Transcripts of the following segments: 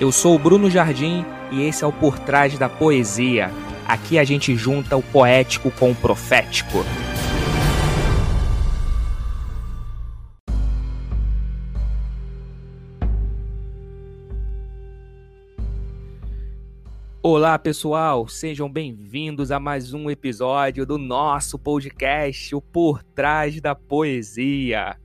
Eu sou o Bruno Jardim e esse é o Por Trás da Poesia. Aqui a gente junta o poético com o profético. Olá pessoal, sejam bem-vindos a mais um episódio do nosso podcast, o Por Trás da Poesia.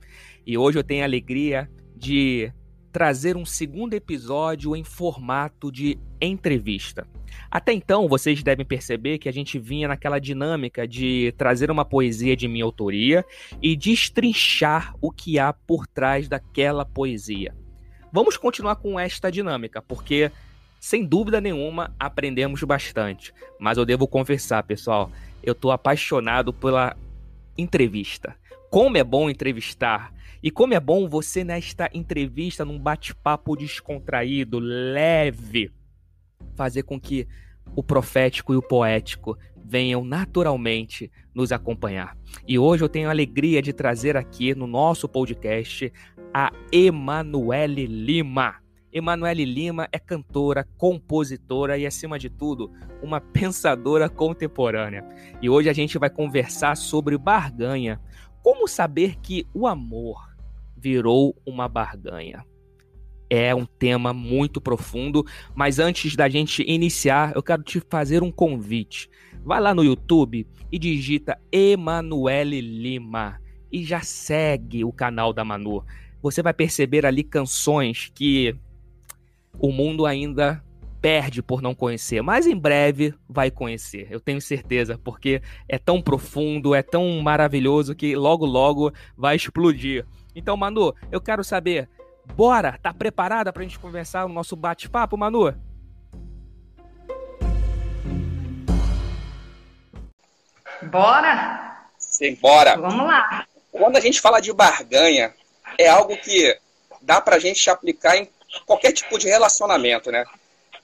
E hoje eu tenho a alegria de trazer um segundo episódio em formato de entrevista. Até então, vocês devem perceber que a gente vinha naquela dinâmica de trazer uma poesia de minha autoria e destrinchar o que há por trás daquela poesia. Vamos continuar com esta dinâmica, porque sem dúvida nenhuma aprendemos bastante. Mas eu devo confessar, pessoal, eu estou apaixonado pela entrevista. Como é bom entrevistar e como é bom você nesta entrevista, num bate-papo descontraído, leve, fazer com que o profético e o poético venham naturalmente nos acompanhar. E hoje eu tenho a alegria de trazer aqui no nosso podcast a Emanuele Lima. Emanuele Lima é cantora, compositora e, acima de tudo, uma pensadora contemporânea. E hoje a gente vai conversar sobre barganha, como saber que o amor virou uma barganha? É um tema muito profundo, mas antes da gente iniciar, eu quero te fazer um convite. Vai lá no YouTube e digita Emanuele Lima e já segue o canal da Manu. Você vai perceber ali canções que o mundo ainda perde por não conhecer, mas em breve vai conhecer, eu tenho certeza, porque é tão profundo, é tão maravilhoso que logo logo vai explodir. Então, Manu, eu quero saber, bora, tá preparada pra gente conversar o nosso bate-papo, Manu? Bora? Sim, bora. Vamos lá. Quando a gente fala de barganha, é algo que dá pra gente aplicar em qualquer tipo de relacionamento, né?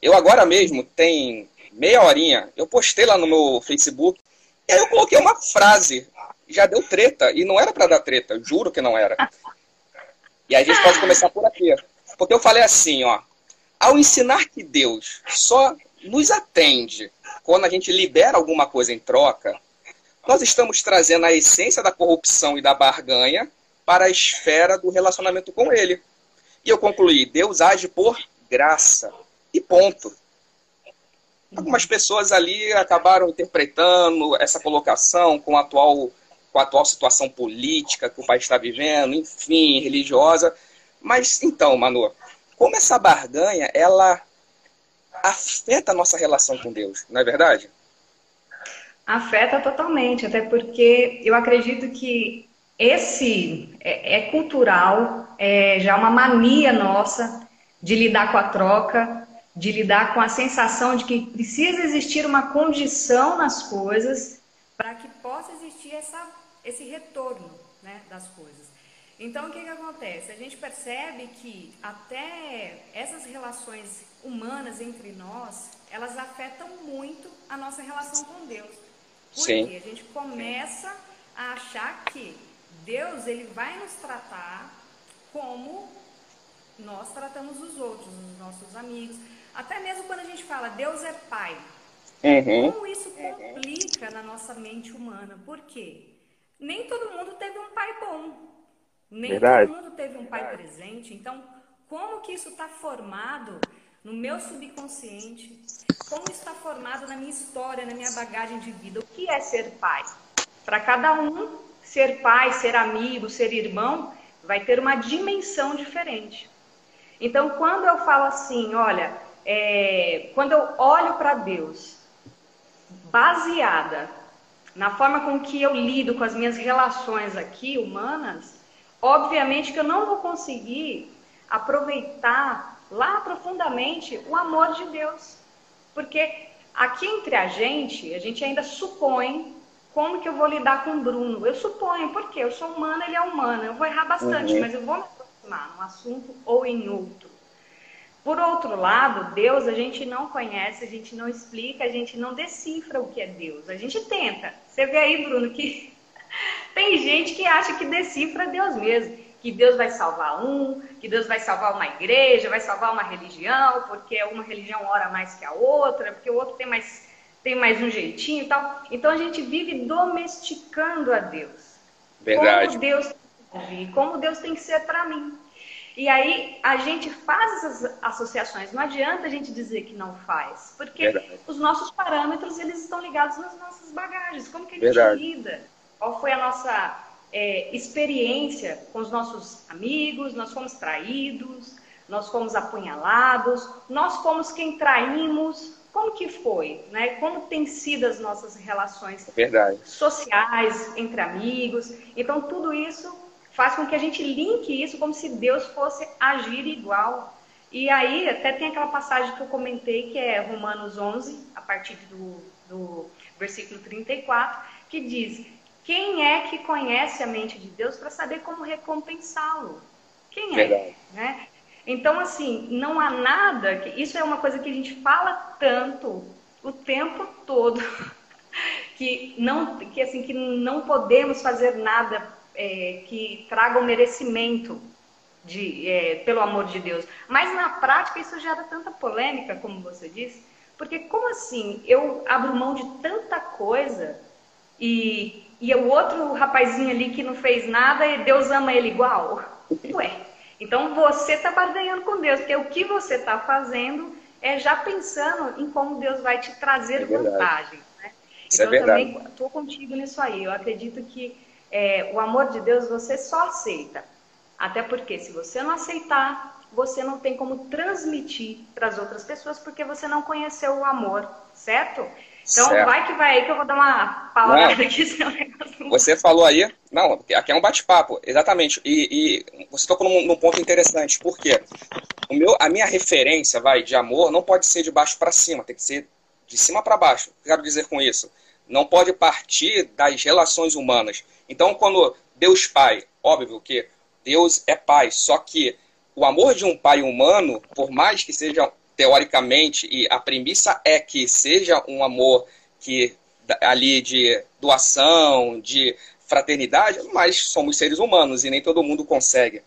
Eu agora mesmo, tem meia horinha, eu postei lá no meu Facebook, e aí eu coloquei uma frase, já deu treta, e não era para dar treta, juro que não era. E a gente pode começar por aqui. Porque eu falei assim, ó, ao ensinar que Deus só nos atende quando a gente libera alguma coisa em troca, nós estamos trazendo a essência da corrupção e da barganha para a esfera do relacionamento com Ele. E eu concluí: Deus age por graça. E ponto. Algumas pessoas ali acabaram interpretando essa colocação com a atual, com a atual situação política que o país está vivendo, enfim, religiosa. Mas então, Manu, como essa barganha ela afeta a nossa relação com Deus, não é verdade? Afeta totalmente, até porque eu acredito que esse é, é cultural, é já uma mania nossa de lidar com a troca, de lidar com a sensação de que precisa existir uma condição nas coisas para que possa existir essa, esse retorno né, das coisas. Então, o que, que acontece? A gente percebe que até essas relações humanas entre nós, elas afetam muito a nossa relação com Deus. Porque Sim. a gente começa a achar que Deus ele vai nos tratar como nós tratamos os outros, os nossos amigos. Até mesmo quando a gente fala Deus é Pai, uhum. como isso complica na nossa mente humana? Por quê? Nem todo mundo teve um pai bom. Nem Verdade. todo mundo teve um pai Verdade. presente. Então, como que isso está formado no meu subconsciente? Como isso está formado na minha história, na minha bagagem de vida? O que é ser pai? Para cada um, ser pai, ser amigo, ser irmão, vai ter uma dimensão diferente. Então, quando eu falo assim, olha, é, quando eu olho para Deus, baseada na forma com que eu lido com as minhas relações aqui humanas, obviamente que eu não vou conseguir aproveitar lá profundamente o amor de Deus. Porque aqui entre a gente, a gente ainda supõe como que eu vou lidar com o Bruno. Eu suponho, porque eu sou humana, ele é humano. Eu vou errar bastante, uhum. mas eu vou me aproximar num assunto ou em outro. Por outro lado, Deus a gente não conhece, a gente não explica, a gente não decifra o que é Deus. A gente tenta. Você vê aí, Bruno, que tem gente que acha que decifra Deus mesmo. que Deus vai salvar um, que Deus vai salvar uma igreja, vai salvar uma religião, porque uma religião ora mais que a outra, porque o outro tem mais, tem mais um jeitinho e tal. Então a gente vive domesticando a Deus. Verdade. Como Deus tem que ouvir, como Deus tem que ser para mim. E aí a gente faz essas associações. Não adianta a gente dizer que não faz, porque Verdade. os nossos parâmetros eles estão ligados nas nossas bagagens. Como que a gente Verdade. lida? Qual foi a nossa é, experiência com os nossos amigos? Nós fomos traídos, nós fomos apunhalados, nós fomos quem traímos. Como que foi, né? Como tem sido as nossas relações Verdade. sociais entre amigos? Então tudo isso faz com que a gente linke isso como se Deus fosse agir igual. E aí, até tem aquela passagem que eu comentei, que é Romanos 11, a partir do, do versículo 34, que diz: Quem é que conhece a mente de Deus para saber como recompensá-lo? Quem é? Verdade. Né? Então, assim, não há nada. Que, isso é uma coisa que a gente fala tanto o tempo todo. Que não, que, assim, que não podemos fazer nada é, que tragam merecimento de, é, pelo amor de Deus. Mas na prática isso gera tanta polêmica, como você disse, porque como assim eu abro mão de tanta coisa e, e o outro rapazinho ali que não fez nada e Deus ama ele igual? Ué, então você está barganhando com Deus, porque o que você está fazendo é já pensando em como Deus vai te trazer é vantagem. Né? Então é eu também estou contigo nisso aí. Eu acredito que é, o amor de Deus você só aceita. Até porque se você não aceitar, você não tem como transmitir para as outras pessoas porque você não conheceu o amor, certo? Então certo. vai que vai aí que eu vou dar uma palavra aqui. Você falou aí, não, aqui é um bate-papo, exatamente. E, e, você tocou num, num, ponto interessante, porque o meu, a minha referência, vai, de amor não pode ser de baixo para cima, tem que ser de cima para baixo. O que eu quero dizer com isso? Não pode partir das relações humanas. Então, quando Deus Pai, óbvio que Deus é Pai, só que o amor de um pai humano, por mais que seja teoricamente, e a premissa é que seja um amor que ali de doação, de fraternidade, mas somos seres humanos e nem todo mundo consegue.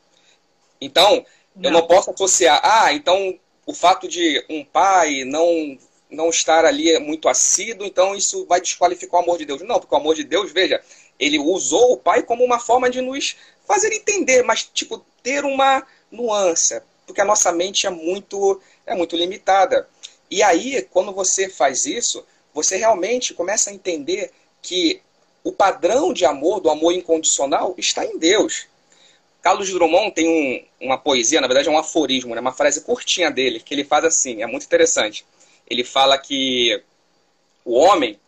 Então, não. eu não posso associar, ah, então o fato de um pai não não estar ali muito assíduo, então isso vai desqualificar o amor de Deus. Não, porque o amor de Deus, veja, ele usou o pai como uma forma de nos fazer entender, mas tipo ter uma nuance, porque a nossa mente é muito é muito limitada. E aí, quando você faz isso, você realmente começa a entender que o padrão de amor, do amor incondicional, está em Deus. Carlos Drummond tem um, uma poesia, na verdade é um aforismo, né? uma frase curtinha dele, que ele faz assim, é muito interessante ele fala que o homem,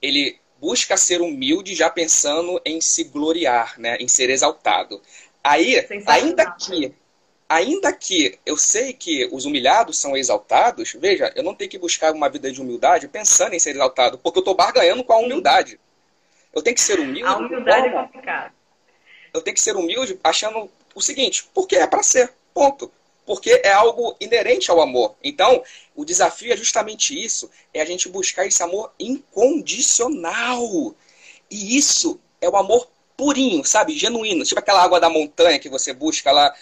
ele busca ser humilde já pensando em se gloriar, né, em ser exaltado. Aí, ainda que ainda que eu sei que os humilhados são exaltados, veja, eu não tenho que buscar uma vida de humildade pensando em ser exaltado, porque eu estou barganhando com a humildade. Eu tenho que ser humilde. A humildade é complicada. Eu tenho que ser humilde achando o seguinte, porque é para ser, ponto porque é algo inerente ao amor. Então, o desafio é justamente isso, é a gente buscar esse amor incondicional. E isso é o amor purinho, sabe? Genuíno. Tipo aquela água da montanha que você busca lá.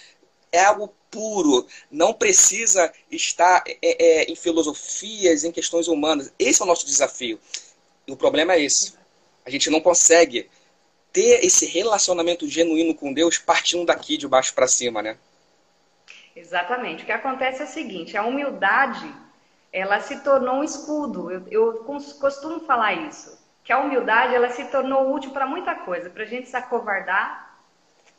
É algo puro. Não precisa estar é, é, em filosofias, em questões humanas. Esse é o nosso desafio. E o problema é esse. A gente não consegue ter esse relacionamento genuíno com Deus partindo daqui de baixo para cima, né? Exatamente. O que acontece é o seguinte: a humildade ela se tornou um escudo. Eu, eu costumo falar isso, que a humildade ela se tornou útil para muita coisa, para a gente se acovardar,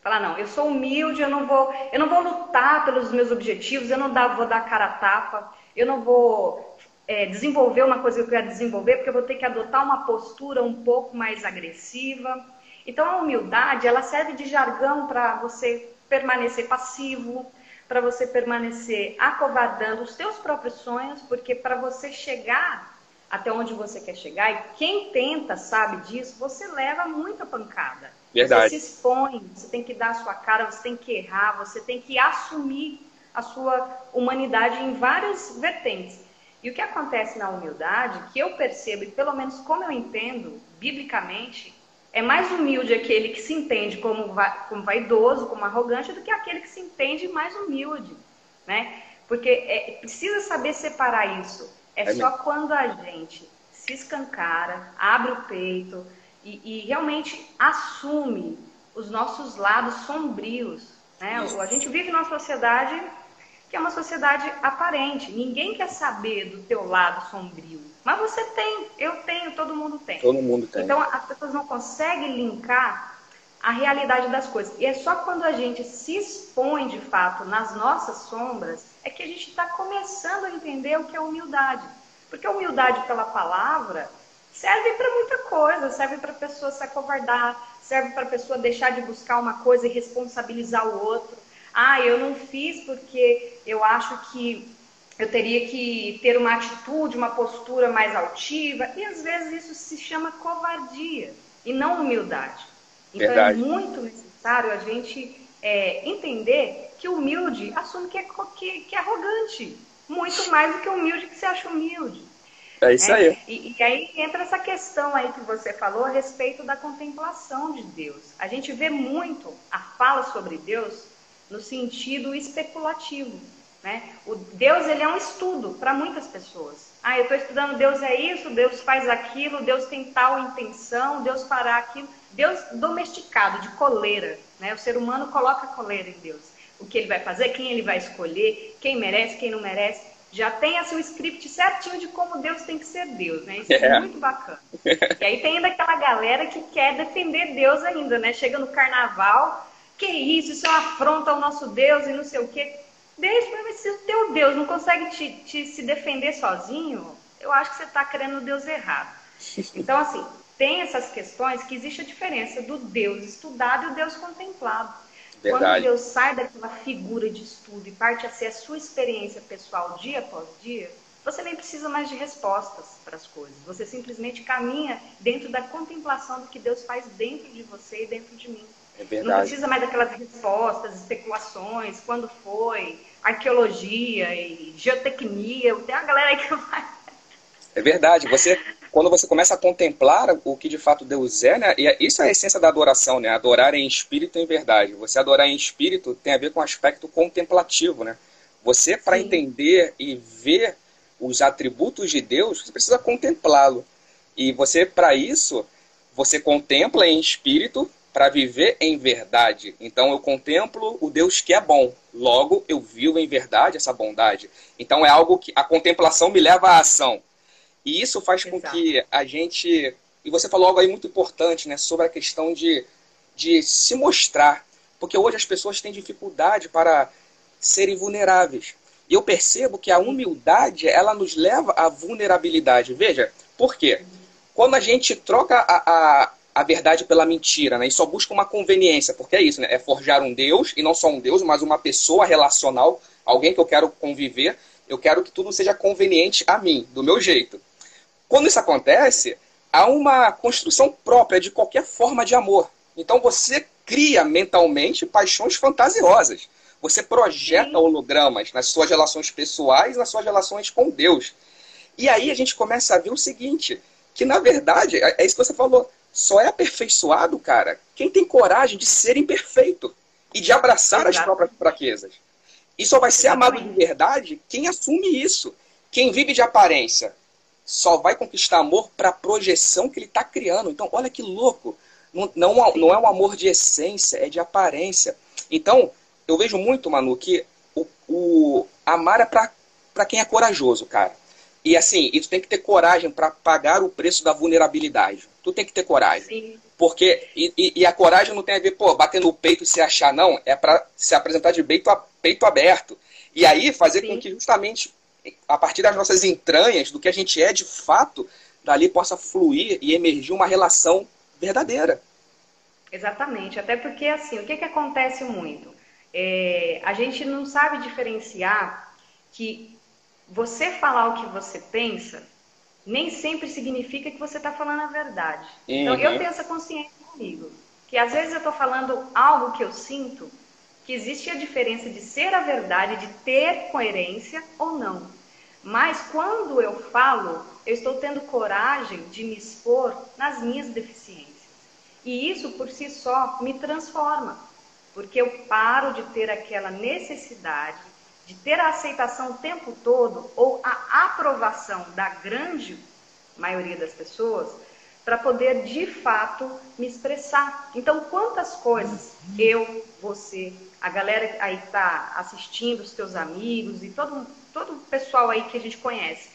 falar não, eu sou humilde, eu não vou, eu não vou lutar pelos meus objetivos, eu não dá, vou dar cara a tapa, eu não vou é, desenvolver uma coisa que eu quero desenvolver, porque eu vou ter que adotar uma postura um pouco mais agressiva. Então a humildade ela serve de jargão para você permanecer passivo, para você permanecer acovardando os seus próprios sonhos, porque para você chegar até onde você quer chegar, e quem tenta sabe disso, você leva muita pancada. Verdade. Você se expõe, você tem que dar a sua cara, você tem que errar, você tem que assumir a sua humanidade em várias vertentes. E o que acontece na humildade, que eu percebo, e pelo menos como eu entendo, biblicamente, é mais humilde aquele que se entende como, va como vaidoso, como arrogante, do que aquele que se entende mais humilde, né? Porque é, precisa saber separar isso. É, é só mesmo. quando a gente se escancara, abre o peito e, e realmente assume os nossos lados sombrios. Né? A gente vive numa sociedade que é uma sociedade aparente. Ninguém quer saber do teu lado sombrio. Mas você tem, eu tenho, todo mundo tem. Todo mundo tem. Então as pessoas não conseguem linkar a realidade das coisas. E é só quando a gente se expõe de fato nas nossas sombras é que a gente está começando a entender o que é humildade. Porque a humildade pela palavra serve para muita coisa, serve para a pessoa se acovardar, serve para a pessoa deixar de buscar uma coisa e responsabilizar o outro. Ah, eu não fiz porque eu acho que eu teria que ter uma atitude, uma postura mais altiva. E às vezes isso se chama covardia e não humildade. Então é Verdade. é muito necessário a gente é, entender que humilde assume que é, que, que é arrogante. Muito mais do que humilde que se acha humilde. É isso aí. É, e, e, aí entra essa questão aí que você falou a respeito da contemplação de Deus. A gente vê muito a fala sobre Deus no sentido especulativo. Né? O Deus ele é um estudo para muitas pessoas. Ah, eu estou estudando Deus é isso, Deus faz aquilo, Deus tem tal intenção, Deus fará aquilo. Deus domesticado, de coleira. Né? O ser humano coloca coleira em Deus. O que ele vai fazer, quem ele vai escolher, quem merece, quem não merece já tem assim, o script certinho de como Deus tem que ser Deus, né? Isso é, é muito bacana. E aí tem ainda aquela galera que quer defender Deus ainda, né? Chega no carnaval, que isso, isso é uma afronta ao nosso Deus e não sei o quê. Pra ver se o teu Deus não consegue te, te se defender sozinho, eu acho que você está querendo o Deus errado. Então, assim, tem essas questões que existe a diferença do Deus estudado e o Deus contemplado. Verdade. Quando Deus sai daquela figura de estudo e parte a ser a sua experiência pessoal dia após dia, você nem precisa mais de respostas para as coisas. Você simplesmente caminha dentro da contemplação do que Deus faz dentro de você e dentro de mim. É verdade. Não precisa mais daquelas respostas, especulações, quando foi, arqueologia e geotecnia. Tem uma galera aí que vai. É verdade. Você quando você começa a contemplar o que de fato Deus é, né? E é, isso é a essência da adoração, né? Adorar em espírito e em verdade. Você adorar em espírito tem a ver com o aspecto contemplativo, né? Você, para entender e ver os atributos de Deus, você precisa contemplá-lo. E você, para isso, você contempla em espírito para viver em verdade. Então eu contemplo o Deus que é bom. Logo, eu vivo em verdade essa bondade. Então é algo que a contemplação me leva à ação. E isso faz com que a gente. E você falou algo aí muito importante, né? Sobre a questão de, de se mostrar. Porque hoje as pessoas têm dificuldade para serem vulneráveis. E eu percebo que a humildade, ela nos leva à vulnerabilidade. Veja, por quê? Quando a gente troca a, a, a verdade pela mentira, né? E só busca uma conveniência, porque é isso, né? É forjar um Deus, e não só um Deus, mas uma pessoa relacional, alguém que eu quero conviver. Eu quero que tudo seja conveniente a mim, do meu jeito. Quando isso acontece, há uma construção própria de qualquer forma de amor. Então você cria mentalmente paixões fantasiosas. Você projeta hologramas nas suas relações pessoais, nas suas relações com Deus. E aí a gente começa a ver o seguinte, que na verdade, é, é isso que você falou, só é aperfeiçoado, cara, quem tem coragem de ser imperfeito e de abraçar Exato. as próprias fraquezas. E só vai ser amado de verdade quem assume isso. Quem vive de aparência só vai conquistar amor para a projeção que ele está criando. Então, olha que louco. Não, não, não é um amor de essência, é de aparência. Então, eu vejo muito, Manu, que o, o amar é para quem é corajoso, cara. E assim, e tu tem que ter coragem para pagar o preço da vulnerabilidade. Tu tem que ter coragem. Sim. Porque, e, e, a coragem não tem a ver, pô, bater no peito e se achar, não. É para se apresentar de peito, peito aberto. E aí fazer Sim. com que justamente a partir das nossas entranhas, do que a gente é de fato, dali possa fluir e emergir uma relação verdadeira. Exatamente, até porque assim, o que, que acontece muito? É, a gente não sabe diferenciar que você falar o que você pensa nem sempre significa que você está falando a verdade. Uhum. Então eu tenho essa consciência comigo, que às vezes eu estou falando algo que eu sinto, que existe a diferença de ser a verdade, de ter coerência ou não. Mas quando eu falo, eu estou tendo coragem de me expor nas minhas deficiências. E isso por si só me transforma, porque eu paro de ter aquela necessidade de ter a aceitação o tempo todo ou a aprovação da grande maioria das pessoas para poder de fato me expressar. Então, quantas coisas eu, você, a galera aí que está assistindo, os teus amigos e todo, todo o pessoal aí que a gente conhece,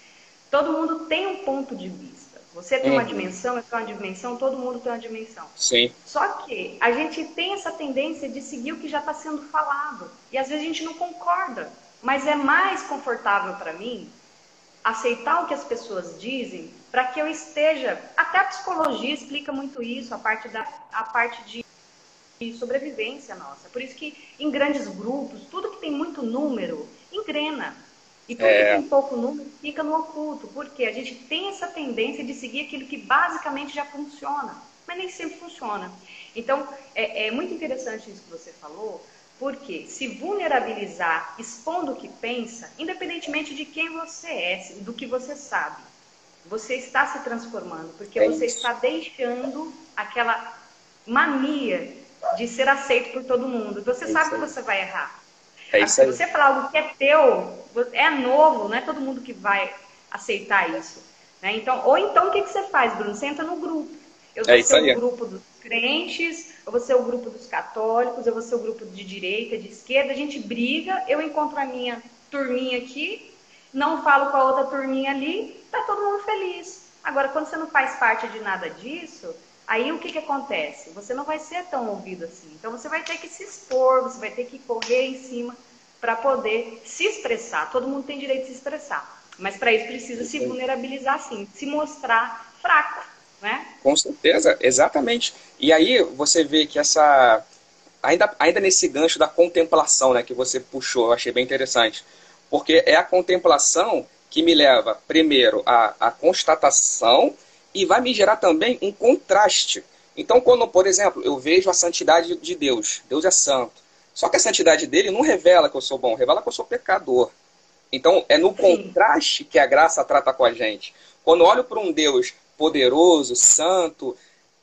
todo mundo tem um ponto de vista. Você tem uma uhum. dimensão, eu tenho uma dimensão, todo mundo tem uma dimensão. Sim. Só que a gente tem essa tendência de seguir o que já está sendo falado. E às vezes a gente não concorda. Mas é mais confortável para mim aceitar o que as pessoas dizem para que eu esteja. Até a psicologia explica muito isso, a parte, da, a parte de, de sobrevivência nossa. Por isso que em grandes grupos, tudo que tem muito número engrena. E tudo é... que tem pouco número fica no oculto. Porque a gente tem essa tendência de seguir aquilo que basicamente já funciona. Mas nem sempre funciona. Então, é, é muito interessante isso que você falou, porque se vulnerabilizar expondo o que pensa, independentemente de quem você é, do que você sabe, você está se transformando, porque é você está deixando aquela mania de ser aceito por todo mundo. Você é sabe que você vai errar. É se você falar algo que é teu, é novo, não é todo mundo que vai aceitar isso. Né? Então, ou então o que, que você faz, Bruno? Você entra no grupo. Eu é vou é ser o grupo dos crentes, eu vou ser o grupo dos católicos, eu vou ser o grupo de direita, de esquerda, a gente briga, eu encontro a minha turminha aqui, não falo com a outra turminha ali, tá todo mundo feliz. Agora, quando você não faz parte de nada disso, aí o que, que acontece? Você não vai ser tão ouvido assim. Então você vai ter que se expor, você vai ter que correr em cima para poder se expressar. Todo mundo tem direito de se expressar. Mas para isso precisa se vulnerabilizar sim, se mostrar fraco, né? Com certeza, exatamente. E aí você vê que essa ainda ainda nesse gancho da contemplação, né, que você puxou, eu achei bem interessante. Porque é a contemplação que me leva, primeiro, à, à constatação e vai me gerar também um contraste. Então, quando, por exemplo, eu vejo a santidade de Deus, Deus é santo. Só que a santidade dele não revela que eu sou bom, revela que eu sou pecador. Então, é no contraste que a graça trata com a gente. Quando olho para um Deus poderoso, santo,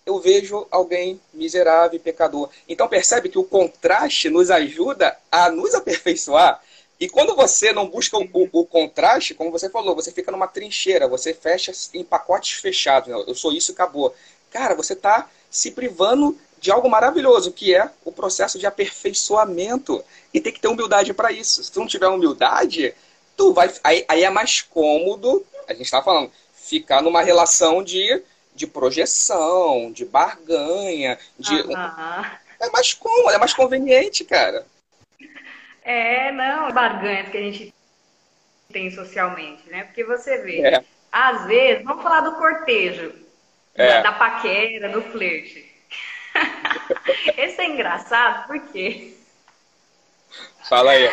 eu vejo alguém miserável e pecador. Então, percebe que o contraste nos ajuda a nos aperfeiçoar. E quando você não busca o, o, contraste, como você falou, você fica numa trincheira, você fecha em pacotes fechados. Né? Eu sou isso e acabou. Cara, você está se privando de algo maravilhoso, que é o processo de aperfeiçoamento. E tem que ter humildade para isso. Se tu não tiver humildade, tu vai. Aí, aí é mais cômodo, a gente está falando, ficar numa relação de, de projeção, de barganha, de. É mais cômodo, é mais conveniente, cara. É, não, barganhas que a gente tem socialmente, né? Porque você vê, é. às vezes, vamos falar do cortejo, é. da, paquera, do flerte. Esse é engraçado porque. Fala aí.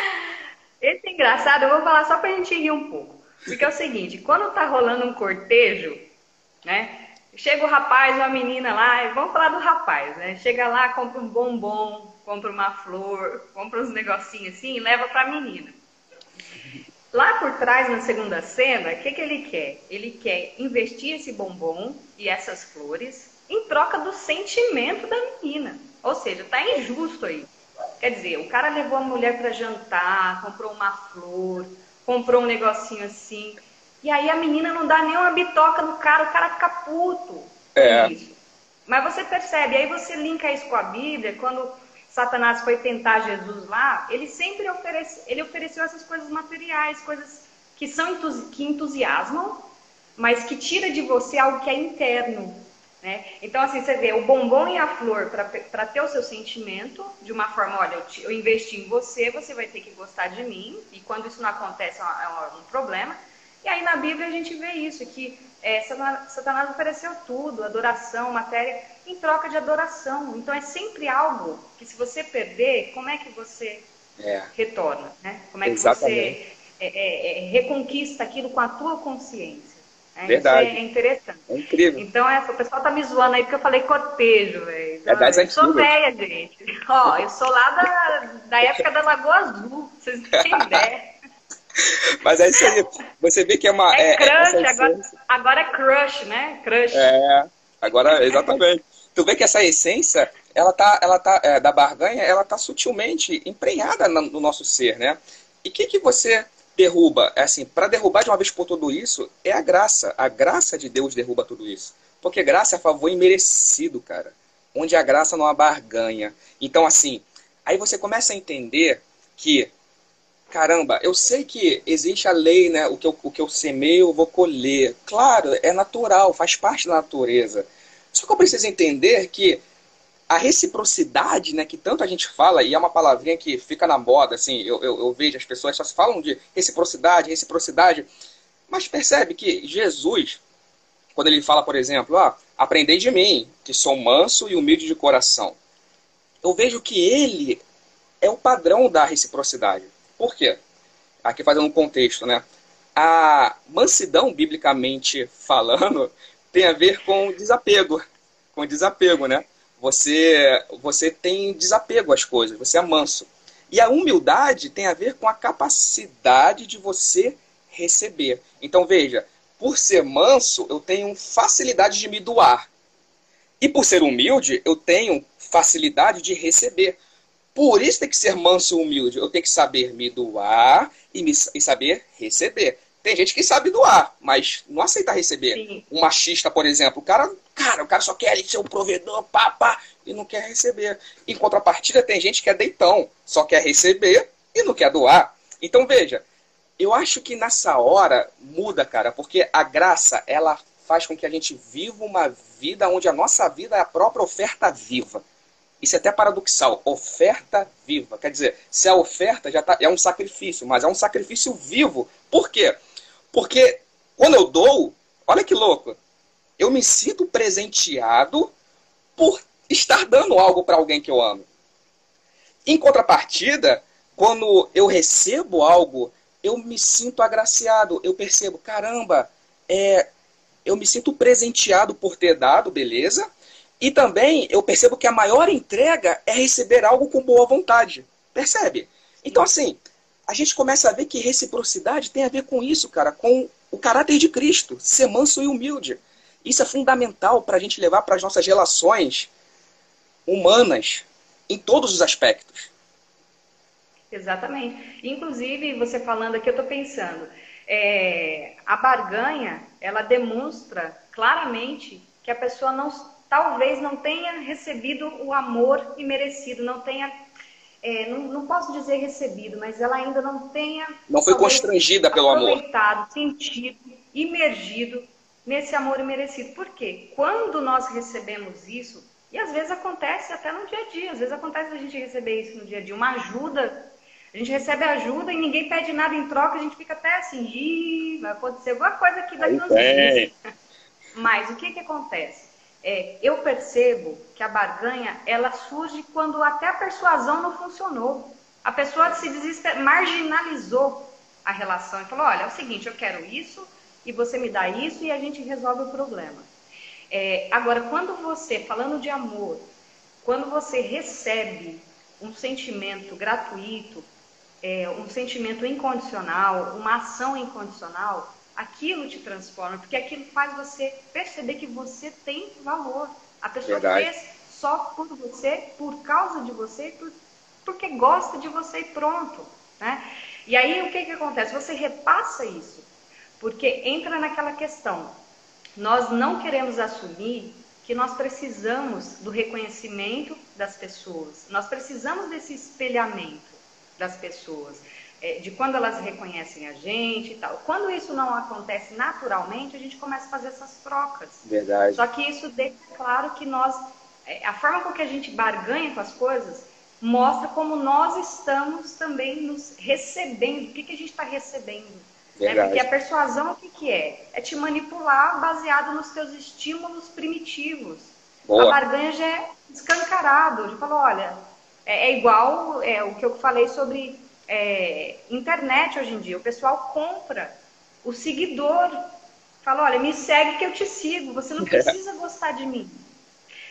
Esse é engraçado, eu vou falar só pra gente rir um pouco. Porque é o seguinte, quando tá rolando um cortejo, né? Chega o rapaz ou a menina lá, vamos falar do rapaz, né? Chega lá, compra um bombom, compra uma flor, compra uns negocinhos assim e leva para a menina. Lá por trás, na segunda cena, o que, que ele quer? Ele quer investir esse bombom e essas flores em troca do sentimento da menina. Ou seja, tá injusto aí. Quer dizer, o cara levou a mulher para jantar, comprou uma flor, comprou um negocinho assim. E aí a menina não dá nem uma bitoca no cara, o cara fica puto. É. Mas você percebe, aí você linka isso com a Bíblia, quando Satanás foi tentar Jesus lá, ele sempre oferece, ele ofereceu essas coisas materiais, coisas que são que entusiasmam, mas que tira de você algo que é interno. Né? Então, assim, você vê o bombom e a flor para ter o seu sentimento de uma forma, olha, eu, te, eu, investi em você, você vai ter que gostar de mim, e quando isso não acontece é, um, é um problema. E aí na Bíblia a gente vê isso, que é, Satanás ofereceu tudo, adoração, matéria, em troca de adoração. Então é sempre algo que se você perder, como é que você é. retorna? Né? Como é que Exatamente. você é, é, é, reconquista aquilo com a tua consciência? É, Verdade. Isso é interessante. É incrível. Então, é, o pessoal tá me zoando aí porque eu falei cortejo, velho. Então, é eu sou velha, gente. Ó, eu sou lá da, da época da Lagoa Azul, vocês não têm ideia. Mas é isso aí. Você vê que é uma. É, é crush, agora, agora é crush, né? Crush. É, agora, exatamente. Tu vê que essa essência, ela tá, ela tá, é, da barganha, ela tá sutilmente emprenhada no nosso ser, né? E o que, que você derruba? É assim, para derrubar de uma vez por tudo isso, é a graça. A graça de Deus derruba tudo isso. Porque graça é favor imerecido, cara. Onde a graça não há barganha. Então, assim, aí você começa a entender que, caramba, eu sei que existe a lei, né? O que eu, o que eu semeio, eu vou colher. Claro, é natural, faz parte da natureza. Só que eu preciso entender que a reciprocidade, né, que tanto a gente fala, e é uma palavrinha que fica na moda, assim, eu, eu, eu vejo as pessoas só falam de reciprocidade, reciprocidade, mas percebe que Jesus, quando ele fala, por exemplo, ah, aprendei de mim, que sou manso e humilde de coração, eu vejo que ele é o padrão da reciprocidade. Por quê? Aqui fazendo um contexto, né? A mansidão, biblicamente falando, tem a ver com desapego, com desapego, né? Você, você tem desapego às coisas, você é manso. E a humildade tem a ver com a capacidade de você receber. Então veja, por ser manso, eu tenho facilidade de me doar. E por ser humilde, eu tenho facilidade de receber. Por isso tem que ser manso e humilde. Eu tenho que saber me doar e, me, e saber receber. Tem gente que sabe doar, mas não aceita receber. Sim. Um machista, por exemplo, o cara, cara, o cara só quer ser o provedor, pá, pá, e não quer receber. Em contrapartida, tem gente que é deitão, só quer receber e não quer doar. Então, veja, eu acho que nessa hora muda, cara, porque a graça, ela faz com que a gente viva uma vida onde a nossa vida é a própria oferta viva. Isso é até paradoxal. Oferta viva. Quer dizer, se a oferta já tá, é um sacrifício, mas é um sacrifício vivo. Por quê? Porque quando eu dou, olha que louco, eu me sinto presenteado por estar dando algo para alguém que eu amo. Em contrapartida, quando eu recebo algo, eu me sinto agraciado, eu percebo, caramba, é, eu me sinto presenteado por ter dado, beleza? E também eu percebo que a maior entrega é receber algo com boa vontade. Percebe? Então, assim, a gente começa a ver que reciprocidade tem a ver com isso, cara, com o caráter de Cristo, ser manso e humilde. Isso é fundamental para a gente levar para as nossas relações humanas em todos os aspectos. Exatamente. Inclusive, você falando aqui, eu estou pensando, é, a barganha, ela demonstra claramente que a pessoa não, talvez não tenha recebido o amor imerecido, não tenha é, não, não, posso dizer recebido, mas ela ainda não tenha. Não foi constrangida pelo amor. sentido, imergido nesse amor imerecido. Por quê? Quando nós recebemos isso, e às vezes acontece até no dia a dia, às vezes acontece a gente receber isso no dia a dia, uma ajuda. A gente recebe ajuda e ninguém pede nada em troca, a gente fica até assim, Ih, vai acontecer alguma coisa aqui daqui uns dias. Mas o que, que acontece? É, eu percebo que a barganha ela surge quando até a persuasão não funcionou. A pessoa se desesper... marginalizou a relação e falou: olha, é o seguinte, eu quero isso e você me dá isso e a gente resolve o problema. É, agora, quando você, falando de amor, quando você recebe um sentimento gratuito, é, um sentimento incondicional, uma ação incondicional, aquilo te transforma, porque aquilo faz você perceber que você tem valor. A pessoa Verdade. fez só por você, por causa de você, por, porque gosta de você e pronto. Né? E aí o que, que acontece? Você repassa isso, porque entra naquela questão. Nós não queremos assumir que nós precisamos do reconhecimento das pessoas, nós precisamos desse espelhamento das pessoas é, de quando elas reconhecem a gente e tal. Quando isso não acontece naturalmente, a gente começa a fazer essas trocas. Verdade. Só que isso deixa claro que nós, é, a forma com que a gente barganha com as coisas, mostra como nós estamos também nos recebendo. O que, que a gente está recebendo? Né? Porque a persuasão, o que, que é? É te manipular baseado nos teus estímulos primitivos. Boa. A barganha já é escancarado. De falar, olha, é, é igual é, o que eu falei sobre é, internet hoje em dia. O pessoal compra o seguidor. Fala, olha, me segue que eu te sigo. Você não precisa gostar de mim.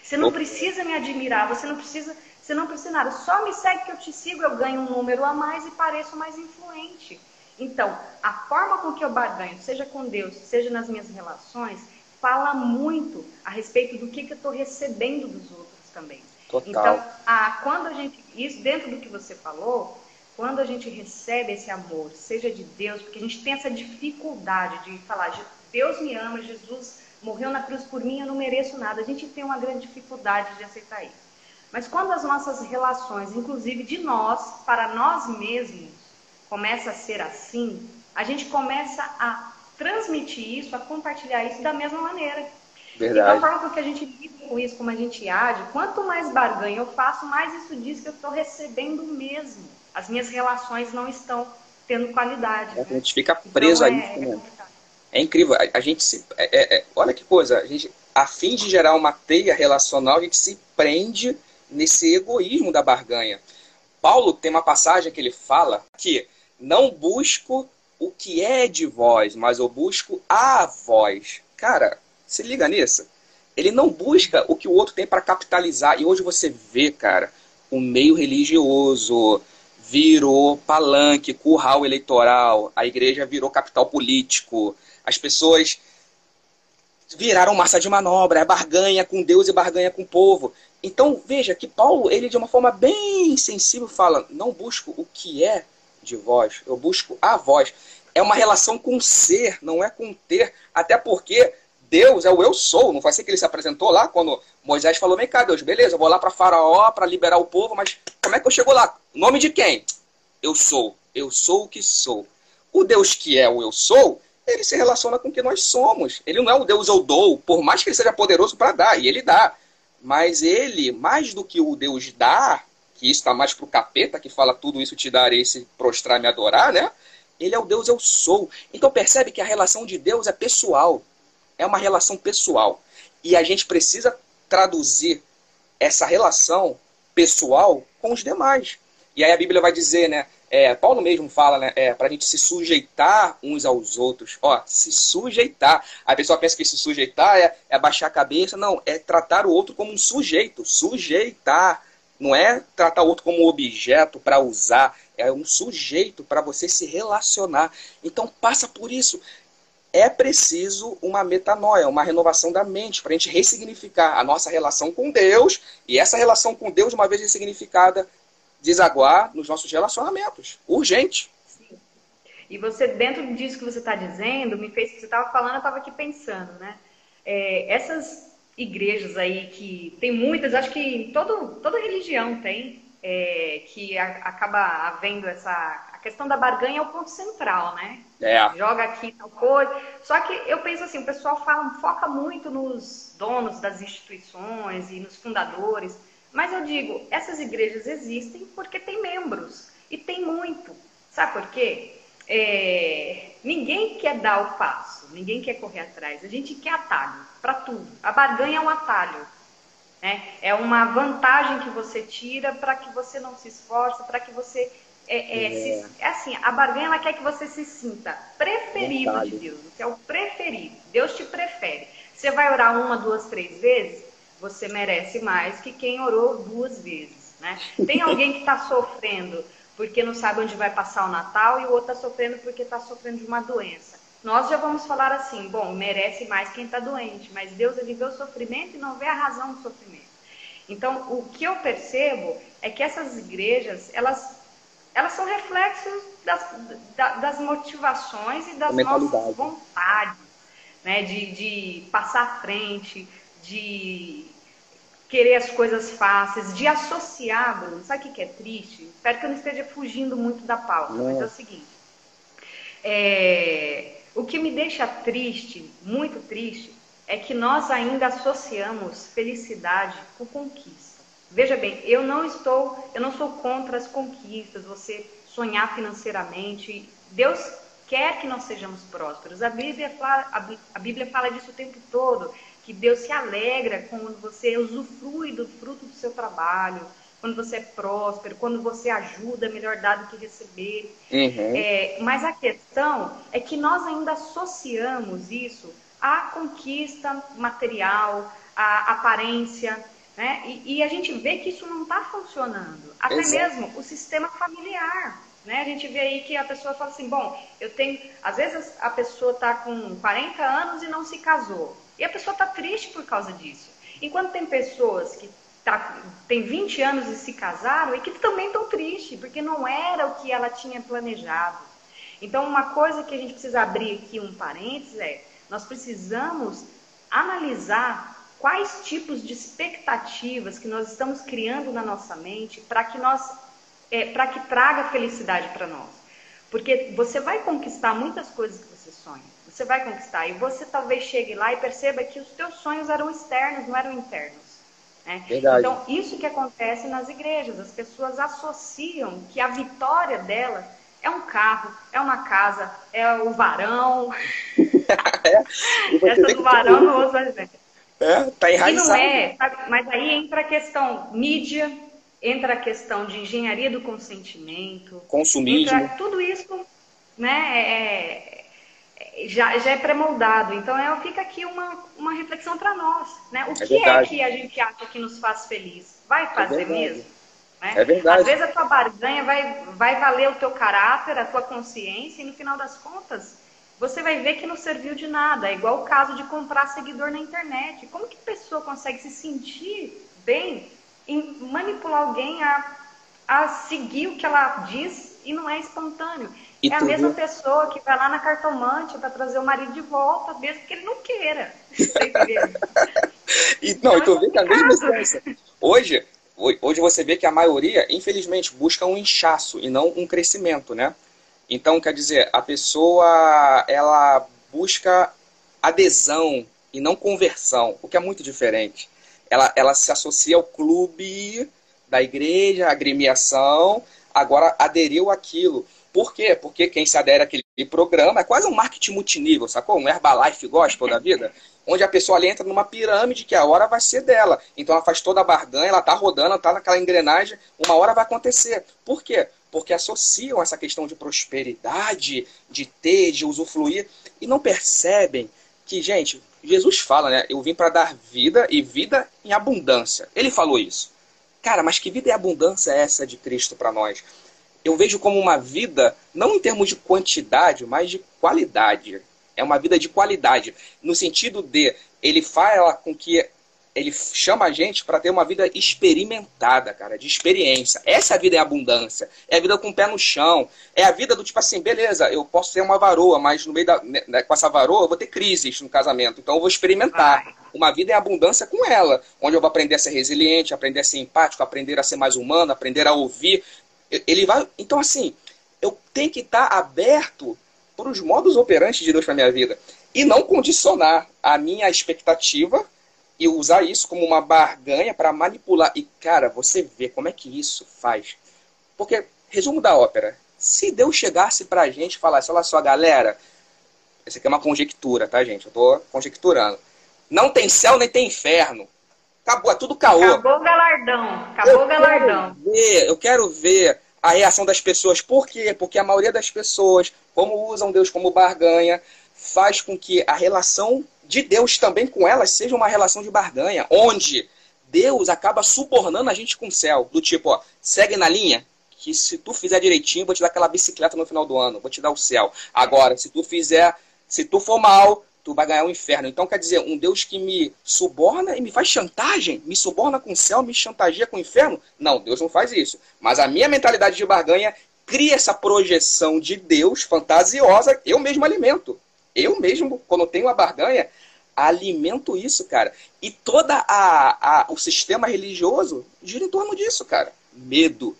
Você não precisa me admirar. Você não precisa, você não precisa nada. Só me segue que eu te sigo. Eu ganho um número a mais e pareço mais influente. Então, a forma com que eu barganho, seja com Deus, seja nas minhas relações, fala muito a respeito do que, que eu estou recebendo dos outros também. Total. Então, a, quando a gente, isso dentro do que você falou, quando a gente recebe esse amor, seja de Deus, porque a gente tem essa dificuldade de falar, Deus me ama, Jesus morreu na cruz por mim, eu não mereço nada. A gente tem uma grande dificuldade de aceitar isso. Mas quando as nossas relações, inclusive de nós, para nós mesmos, começa a ser assim, a gente começa a transmitir isso, a compartilhar isso da mesma maneira. Verdade. E da forma que a gente lida com isso, como a gente age, quanto mais barganha eu faço, mais isso diz que eu estou recebendo mesmo. As minhas relações não estão tendo qualidade. É, né? A gente fica preso então, a isso, é, né? É, é incrível. A, a gente se. É, é, olha que coisa. A gente, a fim de gerar uma teia relacional, a gente se prende nesse egoísmo da barganha. Paulo tem uma passagem que ele fala que não busco o que é de vós, mas eu busco a vós. Cara, se liga nisso. Ele não busca o que o outro tem para capitalizar. E hoje você vê, cara, o meio religioso virou palanque, curral eleitoral, a igreja virou capital político, as pessoas viraram massa de manobra, é barganha com Deus e barganha com o povo. Então, veja que Paulo, ele de uma forma bem sensível fala: não busco o que é de vós, eu busco a vós é uma relação com ser, não é com ter. Até porque Deus é o eu sou. Não foi assim que ele se apresentou lá quando Moisés falou: Vem cá, Deus, beleza, vou lá para Faraó para liberar o povo, mas como é que eu chego lá? Nome de quem? Eu sou. Eu sou o que sou. O Deus que é o eu sou, ele se relaciona com o que nós somos. Ele não é o Deus eu dou, por mais que ele seja poderoso para dar, e ele dá. Mas ele, mais do que o Deus dá, que isso está mais para o capeta, que fala tudo isso te darei se prostrar me adorar, né? Ele é o Deus eu sou. Então percebe que a relação de Deus é pessoal. É uma relação pessoal. E a gente precisa traduzir essa relação pessoal com os demais. E aí a Bíblia vai dizer, né? É, Paulo mesmo fala, né? É, para a gente se sujeitar uns aos outros. Ó, se sujeitar. A pessoa pensa que se sujeitar é, é baixar a cabeça. Não, é tratar o outro como um sujeito. Sujeitar. Não é tratar o outro como um objeto para usar é um sujeito para você se relacionar. Então passa por isso. É preciso uma metanoia, uma renovação da mente, para a gente ressignificar a nossa relação com Deus e essa relação com Deus, uma vez ressignificada, desaguar nos nossos relacionamentos. Urgente. E você, dentro disso que você está dizendo, me fez que você estava falando, eu estava aqui pensando, né? É, essas igrejas aí que tem muitas, acho que todo, toda religião tem, é, que a, acaba havendo essa. A questão da barganha é o ponto central, né? É. Joga aqui tal coisa. Só que eu penso assim, o pessoal fala, foca muito nos donos das instituições e nos fundadores. Mas eu digo, essas igrejas existem porque tem membros. E tem muito. Sabe por quê? É, ninguém quer dar o passo, ninguém quer correr atrás. A gente quer atalho para tudo. A barganha é um atalho. Né? É uma vantagem que você tira para que você não se esforce, para que você. É, é, é. Se, é assim, a barganha ela quer que você se sinta preferido Vontade. de Deus. Você é o preferido. Deus te prefere. Você vai orar uma, duas, três vezes, você merece mais que quem orou duas vezes. Né? Tem alguém que está sofrendo porque não sabe onde vai passar o Natal e o outro está sofrendo porque está sofrendo de uma doença. Nós já vamos falar assim, bom, merece mais quem está doente, mas Deus ele vê o sofrimento e não vê a razão do sofrimento. Então, o que eu percebo é que essas igrejas, elas, elas são reflexos das, das motivações e das nossas vontades, né? De, de passar à frente, de querer as coisas fáceis, de associar, Bruno. Sabe o que é triste? Espero que eu não esteja fugindo muito da pauta, mas é o seguinte. É, o que me deixa triste, muito triste, é que nós ainda associamos felicidade com conquista. Veja bem, eu não estou, eu não sou contra as conquistas, você sonhar financeiramente. Deus quer que nós sejamos prósperos. A Bíblia fala, a Bíblia fala disso o tempo todo, que Deus se alegra quando você usufrui do fruto do seu trabalho, quando você é próspero, quando você ajuda, melhor dado que receber. Uhum. É, mas a questão é que nós ainda associamos isso à conquista material, à aparência, né? E, e a gente vê que isso não está funcionando. Até Exato. mesmo o sistema familiar. Né? A gente vê aí que a pessoa fala assim, bom, eu tenho. Às vezes a pessoa está com 40 anos e não se casou. E a pessoa está triste por causa disso. Enquanto tem pessoas que tá, tem 20 anos e se casaram e que também estão tristes, porque não era o que ela tinha planejado. Então, uma coisa que a gente precisa abrir aqui um parênteses é, nós precisamos analisar quais tipos de expectativas que nós estamos criando na nossa mente para que nós, é, para que traga felicidade para nós. Porque você vai conquistar muitas coisas que você sonha. Você vai conquistar. E você talvez chegue lá e perceba que os teus sonhos eram externos, não eram internos. Né? Então, isso que acontece nas igrejas. As pessoas associam que a vitória dela é um carro, é uma casa, é o varão. é. Essa do varão não usa exemplo. É, tá enraizado. E não é, mas aí entra a questão mídia, entra a questão de engenharia do consentimento. Consumismo. Tudo isso né, é, é, já, já é pré-moldado. Então é, fica aqui uma, uma reflexão para nós. Né? O é que é verdade. é que a gente acha que nos faz feliz? Vai é fazer mesmo? Né? É verdade. Às vezes a tua barganha vai, vai valer o teu caráter, a tua consciência, e no final das contas, você vai ver que não serviu de nada. É igual o caso de comprar seguidor na internet. Como que a pessoa consegue se sentir bem em manipular alguém a, a seguir o que ela diz e não é espontâneo? E é a mesma pessoa que vai lá na cartomante para trazer o marido de volta, mesmo que ele não queira. e, não, então, e tu vê que a mesma coisa. Hoje, hoje você vê que a maioria, infelizmente, busca um inchaço e não um crescimento, né? Então, quer dizer, a pessoa ela busca adesão e não conversão, o que é muito diferente. Ela, ela se associa ao clube da igreja, agremiação, agora aderiu aquilo. Por quê? Porque quem se adere àquele programa é quase um marketing multinível, sacou? Um Herbalife gospel da vida. Onde a pessoa ali entra numa pirâmide que a hora vai ser dela. Então ela faz toda a barganha, ela tá rodando, tá naquela engrenagem, uma hora vai acontecer. Por quê? Porque associam essa questão de prosperidade, de ter, de usufruir, e não percebem que, gente, Jesus fala, né? Eu vim para dar vida e vida em abundância. Ele falou isso. Cara, mas que vida e abundância é essa de Cristo para nós? Eu vejo como uma vida, não em termos de quantidade, mas de qualidade. É uma vida de qualidade, no sentido de ele fala com que ele chama a gente para ter uma vida experimentada, cara, de experiência. Essa é vida em abundância. É a vida com o pé no chão. É a vida do tipo assim, beleza, eu posso ser uma varoa, mas no meio da né, com essa varoa eu vou ter crises no casamento. Então eu vou experimentar uma vida em abundância com ela, onde eu vou aprender a ser resiliente, aprender a ser empático, aprender a ser mais humano, aprender a ouvir. Ele vai, então assim, eu tenho que estar aberto para os modos operantes de Deus para minha vida e não condicionar a minha expectativa e usar isso como uma barganha para manipular. E, cara, você vê como é que isso faz. Porque, resumo da ópera, se Deus chegasse pra gente e falasse, olha só, galera, essa aqui é uma conjectura, tá, gente? Eu tô conjecturando. Não tem céu nem tem inferno. Acabou, é tudo caô. Acabou o galardão. Acabou o galardão. Ver, eu quero ver a reação das pessoas. Por quê? Porque a maioria das pessoas, como usam Deus como barganha, faz com que a relação de Deus também com elas seja uma relação de barganha, onde Deus acaba subornando a gente com o céu, do tipo, ó, segue na linha, que se tu fizer direitinho, vou te dar aquela bicicleta no final do ano, vou te dar o céu. Agora, se tu fizer, se tu for mal, tu vai ganhar o inferno. Então, quer dizer, um Deus que me suborna e me faz chantagem, me suborna com o céu, me chantageia com o inferno? Não, Deus não faz isso. Mas a minha mentalidade de barganha cria essa projeção de Deus fantasiosa, eu mesmo alimento. Eu mesmo, quando tenho uma barganha, alimento isso, cara. E toda a, a o sistema religioso gira em torno disso, cara. Medo.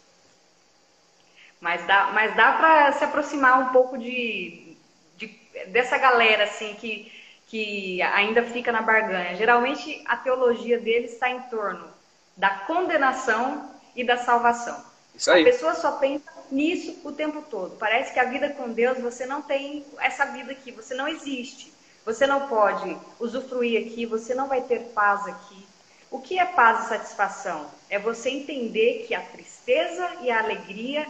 Mas dá, mas dá para se aproximar um pouco de, de, dessa galera assim que, que ainda fica na barganha. Geralmente a teologia deles está em torno da condenação e da salvação. Isso aí. A pessoa só pensa nisso o tempo todo. Parece que a vida com Deus, você não tem essa vida aqui, você não existe. Você não pode usufruir aqui, você não vai ter paz aqui. O que é paz e satisfação? É você entender que a tristeza e a alegria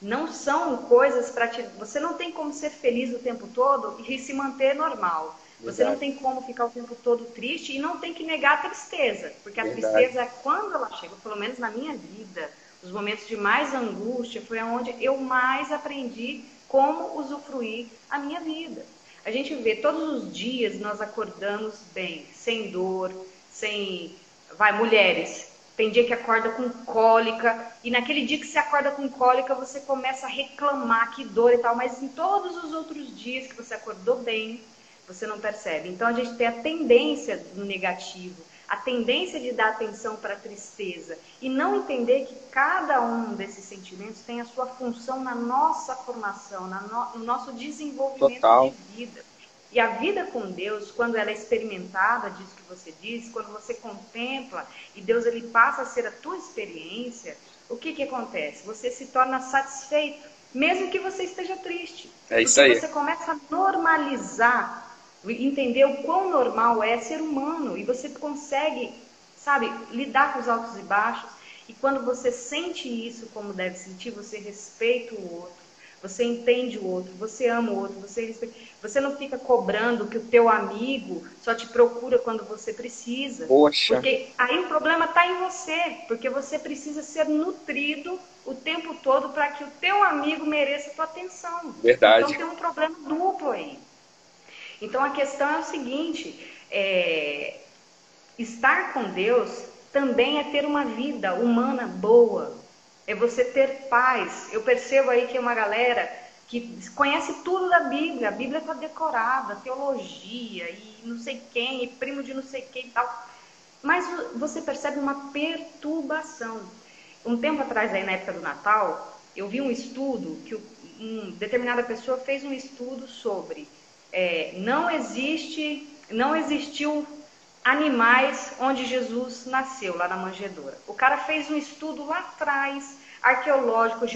não são coisas para te. Você não tem como ser feliz o tempo todo e se manter normal. Você não tem como ficar o tempo todo triste e não tem que negar a tristeza, porque a Verdade. tristeza é quando ela chega, pelo menos na minha vida, os momentos de mais angústia foi onde eu mais aprendi como usufruir a minha vida. A gente vê todos os dias nós acordamos bem, sem dor, sem. Vai, mulheres, tem dia que acorda com cólica, e naquele dia que você acorda com cólica, você começa a reclamar que dor e tal, mas em todos os outros dias que você acordou bem, você não percebe. Então a gente tem a tendência no negativo, a tendência de dar atenção para a tristeza e não entender que cada um desses sentimentos tem a sua função na nossa formação, no, no nosso desenvolvimento Total. de vida. E a vida com Deus, quando ela é experimentada, diz que você diz, quando você contempla e Deus ele passa a ser a tua experiência, o que que acontece? Você se torna satisfeito, mesmo que você esteja triste. É isso aí. Você começa a normalizar, entender o quão normal é ser humano e você consegue, sabe, lidar com os altos e baixos. E quando você sente isso como deve sentir, você respeita o outro você entende o outro, você ama o outro, você respeita. Você não fica cobrando que o teu amigo só te procura quando você precisa. Poxa. Porque aí o problema está em você, porque você precisa ser nutrido o tempo todo para que o teu amigo mereça a tua atenção. Verdade. Então tem um problema duplo aí. Então a questão é o seguinte: é, estar com Deus também é ter uma vida humana boa, é você ter paz. Eu percebo aí que é uma galera que conhece tudo da Bíblia, a Bíblia está decorada, teologia e não sei quem, e primo de não sei quem e tal. Mas você percebe uma perturbação. Um tempo atrás, aí na época do Natal, eu vi um estudo que uma determinada pessoa fez um estudo sobre é, não existe, não existiu animais onde Jesus nasceu, lá na manjedoura. O cara fez um estudo lá atrás, arqueológico,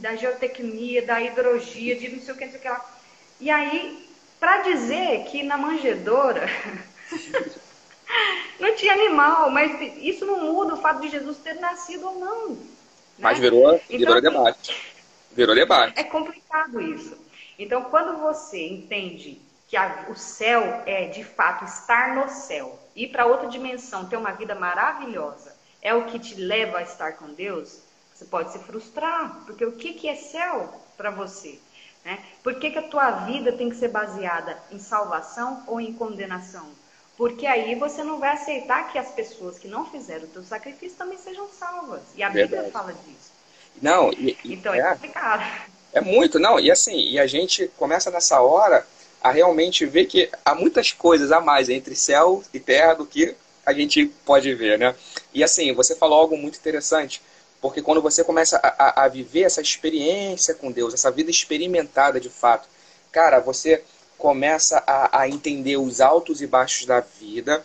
da geotecnia, da hidrologia, de não sei o que, não sei o que lá. E aí, para dizer que na manjedoura não tinha animal, mas isso não muda o fato de Jesus ter nascido ou não. Né? Mas virou, virou então, debate. Virou debate. É complicado isso. Então, quando você entende que a, o céu é de fato estar no céu, ir para outra dimensão, ter uma vida maravilhosa, é o que te leva a estar com Deus, você pode se frustrar, porque o que, que é céu para você? Né? Por que, que a tua vida tem que ser baseada em salvação ou em condenação? Porque aí você não vai aceitar que as pessoas que não fizeram o teu sacrifício também sejam salvas. E a Verdade. Bíblia fala disso. Não, e, então é, é complicado. É muito, não, e assim, e a gente começa nessa hora a realmente ver que há muitas coisas a mais entre céu e terra do que a gente pode ver, né? E assim, você falou algo muito interessante, porque quando você começa a, a, viver essa experiência com Deus, essa vida experimentada de fato, cara, você começa a, a entender os altos e baixos da vida,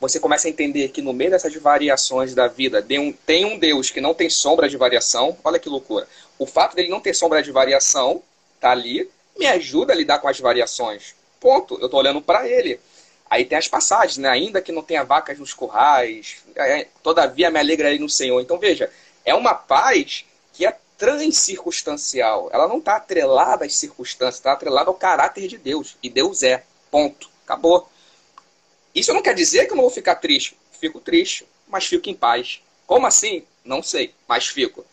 você começa a entender que no meio dessas variações da vida tem um Deus que não tem sombra de variação. Olha que loucura. O fato dele não ter sombra de variação tá ali, me ajuda a lidar com as variações. Ponto. Eu estou olhando para ele. Aí tem as passagens, né? Ainda que não tenha vacas nos currais, é, todavia me alegrarei no Senhor. Então veja, é uma paz que é transcircunstancial. Ela não está atrelada às circunstâncias, está atrelada ao caráter de Deus. E Deus é. Ponto. Acabou. Isso não quer dizer que eu não vou ficar triste. Fico triste, mas fico em paz. Como assim? Não sei, mas fico.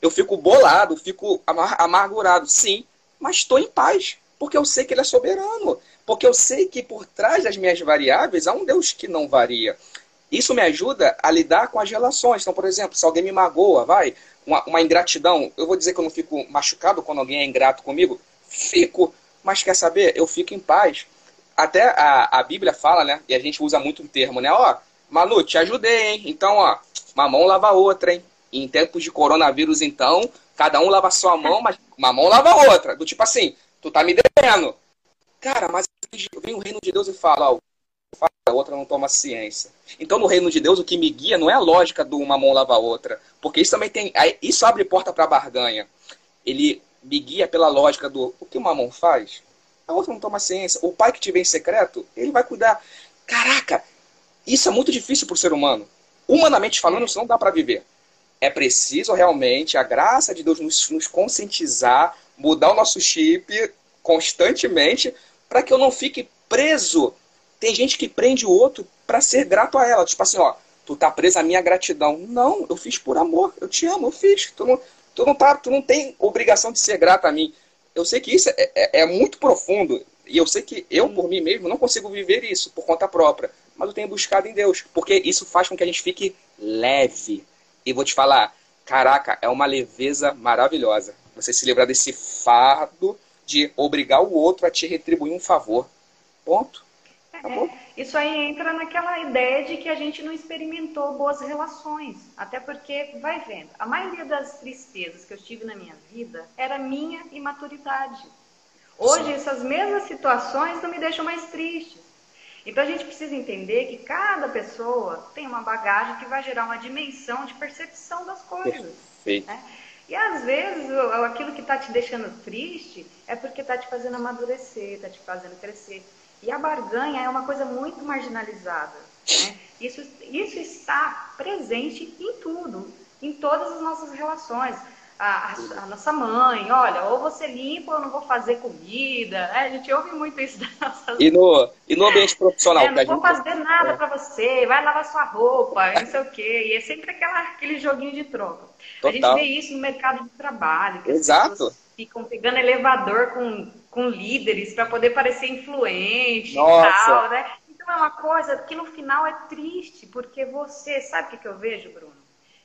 Eu fico bolado, fico amargurado, sim, mas estou em paz, porque eu sei que Ele é soberano, porque eu sei que por trás das minhas variáveis há um Deus que não varia. Isso me ajuda a lidar com as relações. Então, por exemplo, se alguém me magoa, vai, uma, uma ingratidão, eu vou dizer que eu não fico machucado quando alguém é ingrato comigo? Fico, mas quer saber? Eu fico em paz. Até a, a Bíblia fala, né? E a gente usa muito um termo, né? Ó, Manu, te ajudei, hein? Então, ó, uma mão lava a outra, hein? Em tempos de coronavírus, então, cada um lava a sua mão, mas uma mão lava a outra. Do tipo assim, tu tá me devendo. Cara, mas vem o reino de Deus e fala, ó, a outra não toma ciência. Então, no reino de Deus, o que me guia não é a lógica do uma mão lava a outra. Porque isso também tem. Isso abre porta para barganha. Ele me guia pela lógica do o que uma mão faz, a outra não toma ciência. O pai que te vem em secreto, ele vai cuidar. Caraca, isso é muito difícil para o ser humano. Humanamente falando, isso não dá para viver. É preciso realmente a graça de Deus nos, nos conscientizar, mudar o nosso chip constantemente, para que eu não fique preso tem gente que prende o outro para ser grato a ela. Tipo assim, ó, tu tá preso à minha gratidão. Não, eu fiz por amor. Eu te amo, eu fiz. Tu não, tu não, tá, tu não tem obrigação de ser grato a mim. Eu sei que isso é, é, é muito profundo. E eu sei que eu, por mim mesmo, não consigo viver isso por conta própria. Mas eu tenho buscado em Deus. Porque isso faz com que a gente fique leve. E vou te falar, caraca, é uma leveza maravilhosa. Você se livrar desse fardo de obrigar o outro a te retribuir um favor. Ponto. É, isso aí entra naquela ideia de que a gente não experimentou boas relações. Até porque, vai vendo, a maioria das tristezas que eu tive na minha vida era minha imaturidade. Hoje, Sim. essas mesmas situações não me deixam mais triste. Então, a gente precisa entender que cada pessoa tem uma bagagem que vai gerar uma dimensão de percepção das coisas. Perfeito. Né? E às vezes aquilo que está te deixando triste é porque está te fazendo amadurecer, está te fazendo crescer. E a barganha é uma coisa muito marginalizada. Né? Isso, isso está presente em tudo, em todas as nossas relações. A, a, a, nossa mãe, olha, ou você limpa ou eu não vou fazer comida. É, a gente ouve muito isso da nossa E no, e no ambiente profissional? É, não vou gente... fazer nada é. para você, vai lavar sua roupa, não sei o quê. E é sempre aquela, aquele joguinho de troca. Total. A gente vê isso no mercado de trabalho. Que Exato. ficam pegando elevador com com líderes para poder parecer influente Nossa. e tal, né? Então é uma coisa que no final é triste, porque você, sabe o que, que eu vejo, Bruno?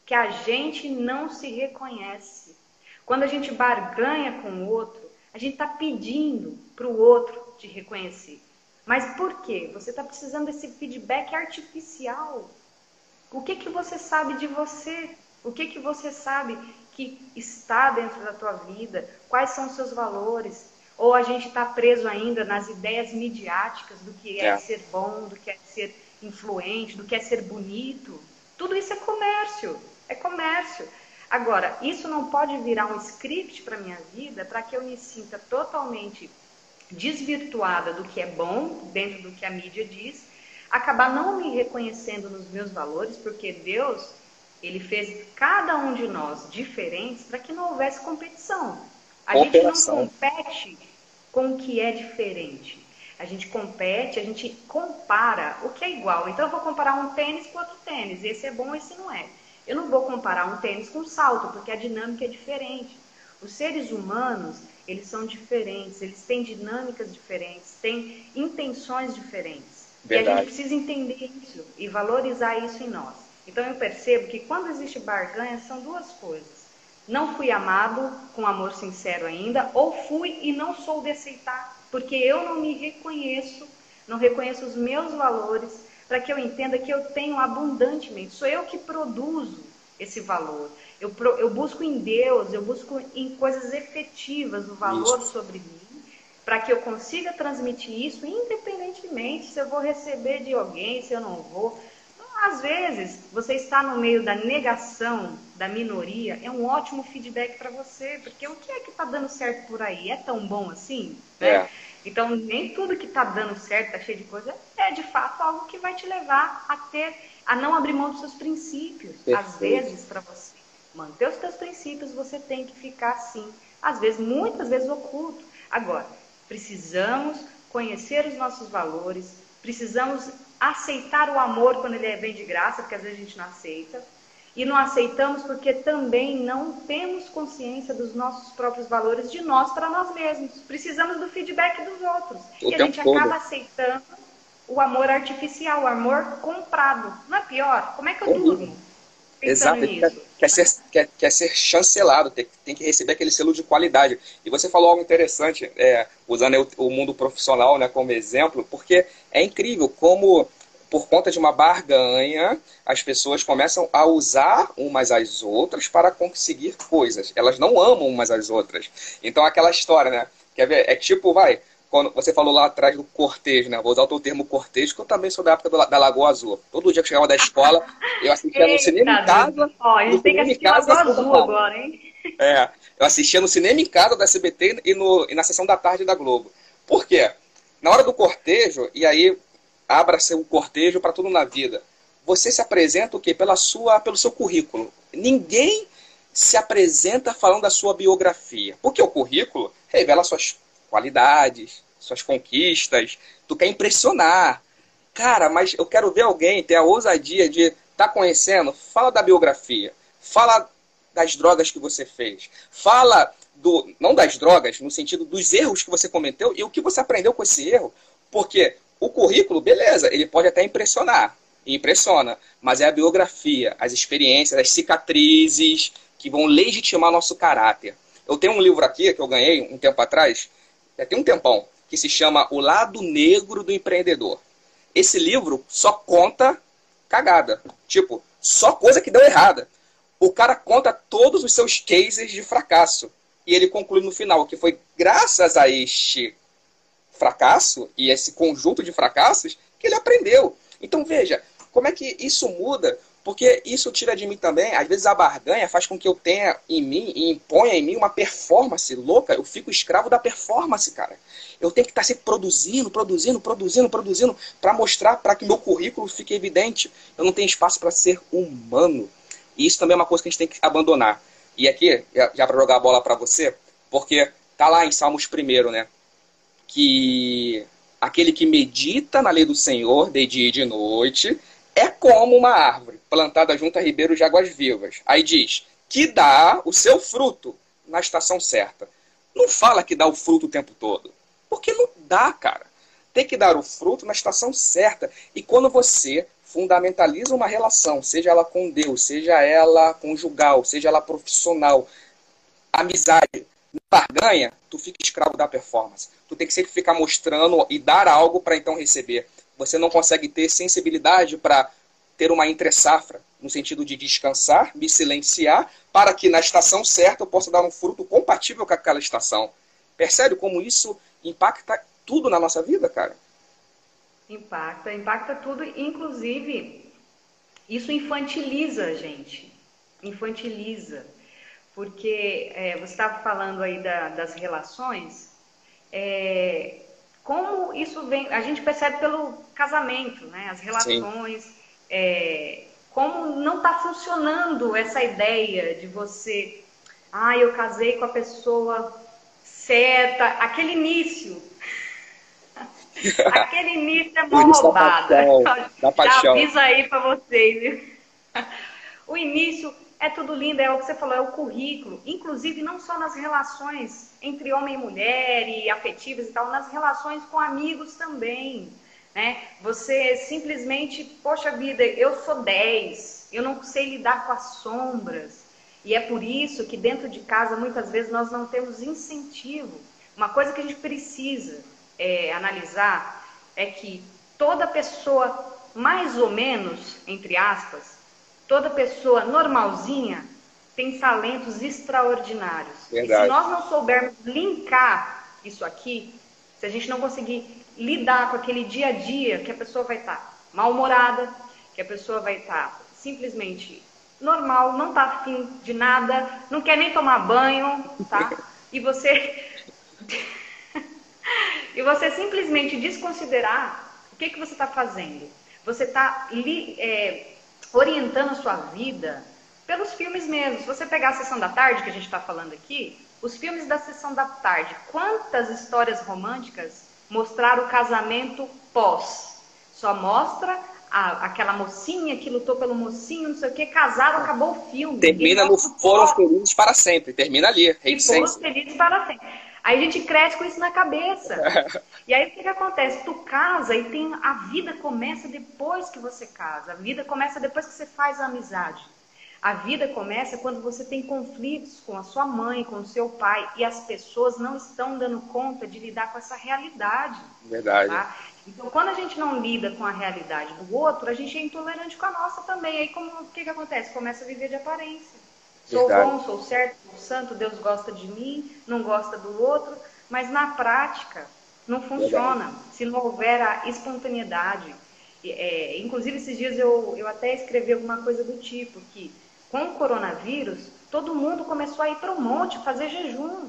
Que a gente não se reconhece. Quando a gente barganha com o outro, a gente está pedindo para o outro te reconhecer. Mas por quê? Você está precisando desse feedback artificial. O que que você sabe de você? O que que você sabe que está dentro da tua vida? Quais são os seus valores? Ou a gente está preso ainda nas ideias midiáticas do que é, é, ser bom, do que é ser influente, do que é ser bonito. Tudo isso é comércio, é comércio. Agora, isso não pode virar um script para minha vida para que eu me sinta totalmente desvirtuada do que é bom, dentro do que a mídia diz, acabar não me reconhecendo nos meus valores, porque Deus, ele fez cada um de nós diferentes para que não houvesse competição. A gente não compete com o que é diferente. A gente compete, a gente compara o que é igual. Então eu vou comparar um tênis com outro tênis. Esse é bom, esse não é. Eu não vou comparar um tênis com um salto, porque a dinâmica é diferente. Os seres humanos, eles são diferentes, eles têm dinâmicas diferentes, têm intenções diferentes. Verdade. E a gente precisa entender isso e valorizar isso em nós. Então eu percebo que quando existe barganha, são duas coisas não fui amado com amor sincero ainda, ou fui e não sou de aceitar, porque eu não me reconheço, não reconheço os meus valores, para que eu entenda que eu tenho abundantemente, sou eu que produzo esse valor. Eu, eu busco em Deus, eu busco em coisas efetivas o valor isso. sobre mim, para que eu consiga transmitir isso, independentemente se eu vou receber de alguém, se eu não vou. Às vezes, você está no meio da negação da minoria, é um ótimo feedback para você, porque o que é que está dando certo por aí? É tão bom assim? Né? É. Então, nem tudo que está dando certo, está cheio de coisa, é de fato algo que vai te levar a ter, a não abrir mão dos seus princípios. Perfeito. Às vezes, para você manter os seus princípios, você tem que ficar assim. Às vezes, muitas vezes oculto. Agora, precisamos conhecer os nossos valores, precisamos aceitar o amor quando ele vem de graça, porque às vezes a gente não aceita. E não aceitamos porque também não temos consciência dos nossos próprios valores de nós para nós mesmos. Precisamos do feedback dos outros. O e a gente todo. acaba aceitando o amor artificial, o amor comprado. Não é pior? Como é que eu durmo? Exato, quer, quer, ser, quer, quer ser chancelado, tem, tem que receber aquele selo de qualidade. E você falou algo interessante, é, usando o, o mundo profissional né, como exemplo, porque é incrível como, por conta de uma barganha, as pessoas começam a usar umas às outras para conseguir coisas. Elas não amam umas às outras. Então, aquela história, né? Quer ver? É tipo, vai, quando você falou lá atrás do cortejo, né? Vou usar o teu termo cortejo, que eu também sou da época da Lagoa Azul. Todo dia que eu chegava da escola, eu assistia no cinema em casa. Ó, a gente tem que assistir Lagoa Azul agora, hein? É, eu assistia no cinema em casa da SBT e, no, e na sessão da tarde da Globo. Por quê? Na hora do cortejo, e aí abra-se o cortejo para tudo na vida. Você se apresenta o quê? Pela sua, pelo seu currículo. Ninguém se apresenta falando da sua biografia. Porque o currículo revela suas qualidades, suas conquistas, tu quer impressionar. Cara, mas eu quero ver alguém ter a ousadia de estar tá conhecendo, fala da biografia, fala das drogas que você fez, fala do, não das drogas, no sentido dos erros que você cometeu e o que você aprendeu com esse erro. Porque o currículo, beleza, ele pode até impressionar, impressiona, mas é a biografia, as experiências, as cicatrizes que vão legitimar nosso caráter. Eu tenho um livro aqui que eu ganhei um tempo atrás, já tem um tempão, que se chama O Lado Negro do Empreendedor. Esse livro só conta cagada. Tipo, só coisa que deu errada. O cara conta todos os seus cases de fracasso. E ele conclui no final que foi graças a este fracasso e esse conjunto de fracassos que ele aprendeu. Então veja, como é que isso muda porque isso tira de mim também, às vezes a barganha faz com que eu tenha em mim e imponha em mim uma performance louca. Eu fico escravo da performance, cara. Eu tenho que estar sempre produzindo, produzindo, produzindo, produzindo para mostrar, para que meu currículo fique evidente. Eu não tenho espaço para ser humano. E isso também é uma coisa que a gente tem que abandonar. E aqui, já para jogar a bola para você, porque tá lá em Salmos primeiro, né? Que aquele que medita na lei do Senhor de dia e de noite é como uma árvore plantada junto a ribeiros de águas vivas. Aí diz que dá o seu fruto na estação certa. Não fala que dá o fruto o tempo todo. Porque não dá, cara. Tem que dar o fruto na estação certa. E quando você fundamentaliza uma relação, seja ela com Deus, seja ela conjugal, seja ela profissional, amizade, barganha, tu fica escravo da performance. Tu tem que sempre ficar mostrando e dar algo para então receber. Você não consegue ter sensibilidade para ter uma entre-safra, no sentido de descansar, me silenciar, para que na estação certa eu possa dar um fruto compatível com aquela estação. Percebe como isso impacta tudo na nossa vida, cara? Impacta, impacta tudo, inclusive isso infantiliza a gente, infantiliza, porque é, você estava falando aí da, das relações, é, como isso vem, a gente percebe pelo casamento, né? As relações, é, como não está funcionando essa ideia de você, ah, eu casei com a pessoa certa, aquele início. aquele início é mó roubada. Da paixão. Já aviso aí para vocês. O início é tudo lindo, é o que você falou, é o currículo. Inclusive, não só nas relações entre homem e mulher e afetivas e tal, nas relações com amigos também. Né? Você simplesmente, poxa vida, eu sou 10, eu não sei lidar com as sombras. E é por isso que dentro de casa, muitas vezes, nós não temos incentivo. Uma coisa que a gente precisa é, analisar é que toda pessoa, mais ou menos, entre aspas, Toda pessoa normalzinha tem talentos extraordinários. Verdade. E se nós não soubermos linkar isso aqui, se a gente não conseguir lidar com aquele dia a dia que a pessoa vai estar tá mal-humorada, que a pessoa vai estar tá simplesmente normal, não está afim de nada, não quer nem tomar banho, tá? E você e você simplesmente desconsiderar o que, que você está fazendo. Você está é, orientando a sua vida pelos filmes mesmo. Se você pegar a sessão da tarde, que a gente está falando aqui, os filmes da sessão da tarde, quantas histórias românticas mostraram o casamento pós? Só mostra a, aquela mocinha que lutou pelo mocinho, não sei o que, casaram, acabou o filme. Termina no Foram Felizes para sempre, termina ali. Foram Felizes para sempre. Aí a gente cresce com isso na cabeça. E aí o que, que acontece? Tu casa e tem a vida começa depois que você casa. A vida começa depois que você faz a amizade. A vida começa quando você tem conflitos com a sua mãe, com o seu pai, e as pessoas não estão dando conta de lidar com essa realidade. Verdade. Tá? Então, quando a gente não lida com a realidade do outro, a gente é intolerante com a nossa também. Aí, como, o que, que acontece? Começa a viver de aparência. Sou Verdade. bom, sou certo, sou santo, Deus gosta de mim, não gosta do outro, mas na prática não funciona se não houver a espontaneidade. É, inclusive, esses dias eu, eu até escrevi alguma coisa do tipo que com o coronavírus, todo mundo começou a ir para o monte fazer jejum.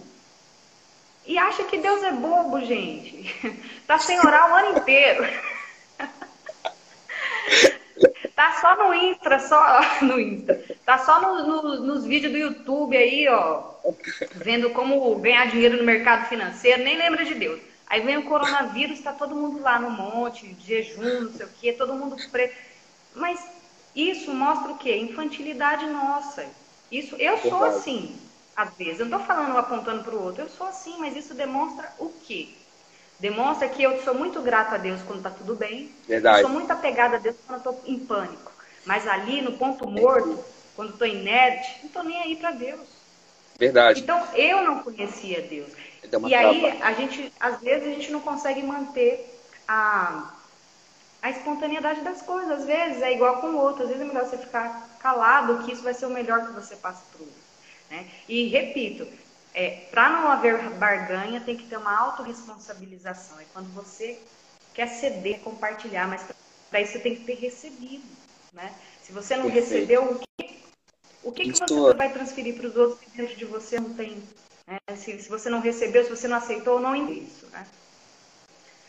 E acha que Deus é bobo, gente. Tá sem orar o ano inteiro. Tá só no Insta, só no Insta. Tá só no, no, nos vídeos do YouTube aí, ó. Vendo como ganhar dinheiro no mercado financeiro, nem lembra de Deus. Aí vem o coronavírus, tá todo mundo lá no monte, de jejum, não sei o quê, todo mundo preto. Mas isso mostra o quê? Infantilidade nossa. Isso, eu sou assim. às vezes. Eu não estou falando apontando para o outro. Eu sou assim, mas isso demonstra o quê? Demonstra que eu sou muito grato a Deus quando está tudo bem. Verdade. Eu sou muito apegada a Deus quando estou em pânico. Mas ali, no ponto morto, quando estou inerte, não estou nem aí para Deus. Verdade. Então, eu não conhecia Deus. E aí, a gente, às vezes, a gente não consegue manter a, a espontaneidade das coisas. Às vezes é igual com o outro. Às vezes é melhor você ficar calado, que isso vai ser o melhor que você passa para o outro. Né? E repito, é, para não haver barganha, tem que ter uma autorresponsabilização. É quando você quer ceder, compartilhar, mas para isso você tem que ter recebido. Né? Se você não Perfeito. recebeu, o que, o que, que você vai transferir para os outros que dentro de você não tem? Né? Se, se, você não recebeu, se você não aceitou, não isso. Né?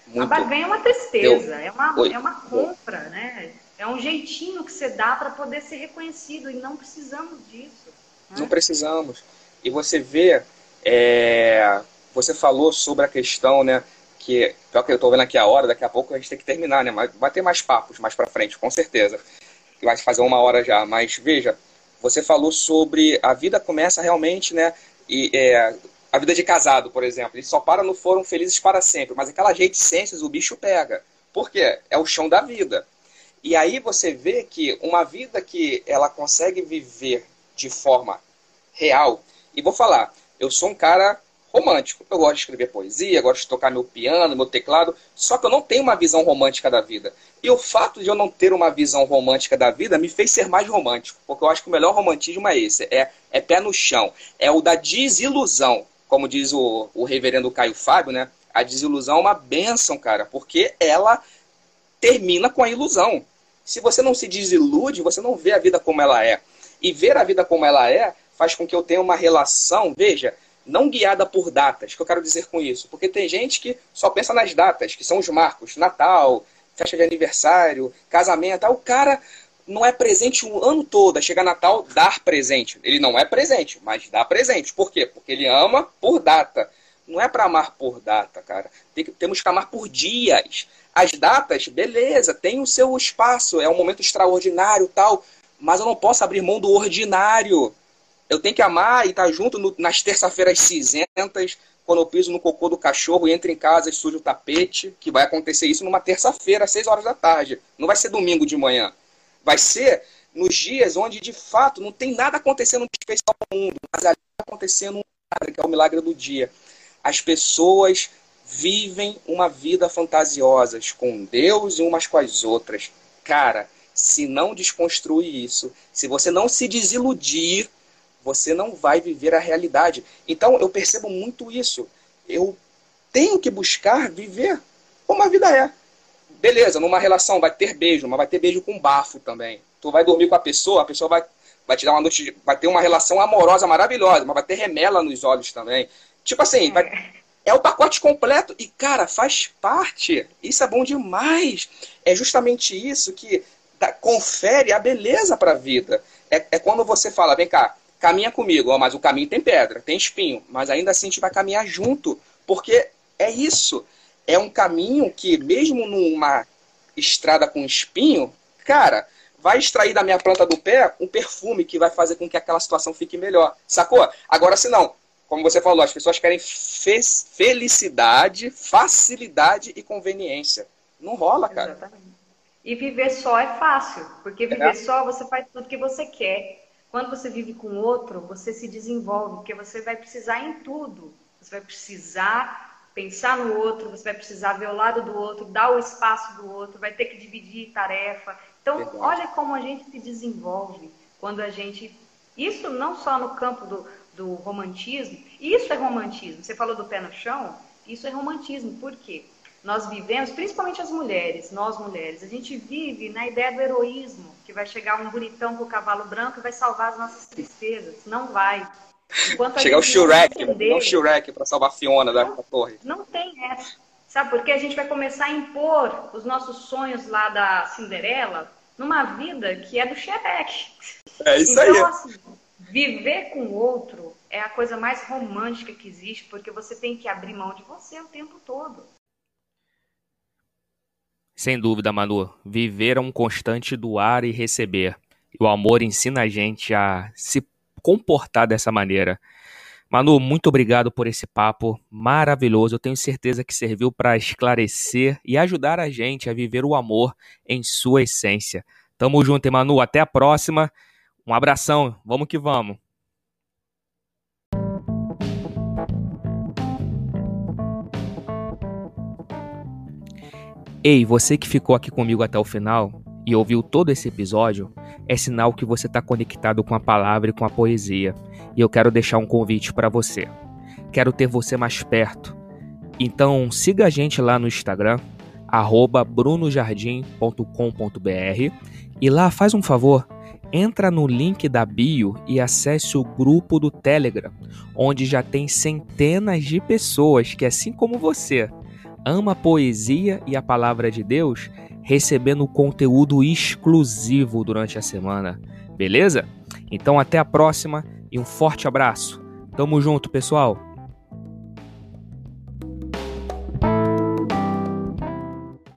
Muito. A barganha é uma tristeza, é uma, é uma compra, né? É um jeitinho que você dá para poder ser reconhecido e não precisamos disso. Né? Não precisamos. E você vê, é, você falou sobre a questão, né? Que, pior que eu estou vendo aqui a hora, daqui a pouco a gente tem que terminar, né? Mas vai ter mais papos mais para frente, com certeza. Vai fazer uma hora já. Mas veja, você falou sobre a vida começa realmente, né? E é, a vida de casado, por exemplo, eles só param no foram felizes para sempre, mas aquelas reticências o bicho pega. Por quê? É o chão da vida. E aí você vê que uma vida que ela consegue viver de forma real, e vou falar, eu sou um cara romântico, eu gosto de escrever poesia, gosto de tocar meu piano, meu teclado, só que eu não tenho uma visão romântica da vida. E o fato de eu não ter uma visão romântica da vida me fez ser mais romântico, porque eu acho que o melhor romantismo é esse, é, é pé no chão, é o da desilusão como diz o, o reverendo Caio Fábio, né? A desilusão é uma benção, cara, porque ela termina com a ilusão. Se você não se desilude, você não vê a vida como ela é. E ver a vida como ela é faz com que eu tenha uma relação, veja, não guiada por datas. Que eu quero dizer com isso? Porque tem gente que só pensa nas datas, que são os marcos, Natal, festa de aniversário, casamento. o cara não é presente o ano todo. Chega Natal, dar presente. Ele não é presente, mas dá presente. Por quê? Porque ele ama por data. Não é para amar por data, cara. Tem que, temos que amar por dias. As datas, beleza, tem o seu espaço, é um momento extraordinário tal, mas eu não posso abrir mão do ordinário. Eu tenho que amar e estar tá junto no, nas terça-feiras cinzentas, quando eu piso no cocô do cachorro entro em casa e sujo o tapete, que vai acontecer isso numa terça-feira, às seis horas da tarde. Não vai ser domingo de manhã. Vai ser nos dias onde, de fato, não tem nada acontecendo de especial no mundo, mas ali está acontecendo um milagre, que é o milagre do dia. As pessoas vivem uma vida fantasiosa com Deus e umas com as outras. Cara, se não desconstruir isso, se você não se desiludir, você não vai viver a realidade. Então eu percebo muito isso. Eu tenho que buscar viver como a vida é. Beleza, numa relação vai ter beijo, mas vai ter beijo com bafo também. Tu vai dormir com a pessoa, a pessoa vai, vai te dar uma noite, de, vai ter uma relação amorosa maravilhosa, mas vai ter remela nos olhos também. Tipo assim, vai, é o pacote completo e, cara, faz parte. Isso é bom demais. É justamente isso que confere a beleza para a vida. É, é, quando você fala, vem cá, caminha comigo, ó, mas o caminho tem pedra, tem espinho, mas ainda assim a gente vai caminhar junto, porque é isso é um caminho que, mesmo numa estrada com espinho, cara, vai extrair da minha planta do pé um perfume que vai fazer com que aquela situação fique melhor. Sacou? Agora, se não, como você falou, as pessoas querem fe felicidade, facilidade e conveniência. Não rola, cara. Exatamente. E viver só é fácil, porque viver é. só você faz tudo que você quer. Quando você vive com outro, você se desenvolve, porque você vai precisar em tudo. Você vai precisar pensar no outro, você vai precisar ver o lado do outro, dar o espaço do outro, vai ter que dividir tarefa. Então, olha como a gente se desenvolve quando a gente. Isso não só no campo do, do romantismo, isso é romantismo. Você falou do pé no chão, isso é romantismo. Por quê? Nós vivemos, principalmente as mulheres, nós mulheres, a gente vive na ideia do heroísmo, que vai chegar um bonitão com o cavalo branco e vai salvar as nossas tristezas. Não vai. Chegar o Shrek, entender, não o Shrek para salvar a Fiona da, da torre. Não tem essa. Sabe por quê? A gente vai começar a impor os nossos sonhos lá da Cinderela numa vida que é do Shrek. É isso então, aí. Assim, viver com o outro é a coisa mais romântica que existe, porque você tem que abrir mão de você o tempo todo. Sem dúvida, Manu. Viver é um constante doar e receber. E o amor ensina a gente a se comportar dessa maneira. Manu, muito obrigado por esse papo maravilhoso. Eu tenho certeza que serviu para esclarecer e ajudar a gente a viver o amor em sua essência. Tamo junto, Manu. Até a próxima. Um abração. Vamos que vamos. Ei, você que ficou aqui comigo até o final e ouviu todo esse episódio, é sinal que você está conectado com a palavra e com a poesia. E eu quero deixar um convite para você. Quero ter você mais perto. Então siga a gente lá no Instagram, brunojardim.com.br e lá faz um favor, entra no link da bio e acesse o grupo do Telegram, onde já tem centenas de pessoas que, assim como você, ama a poesia e a palavra de Deus, recebendo conteúdo exclusivo durante a semana. Beleza? Então até a próxima e um forte abraço. Tamo junto, pessoal.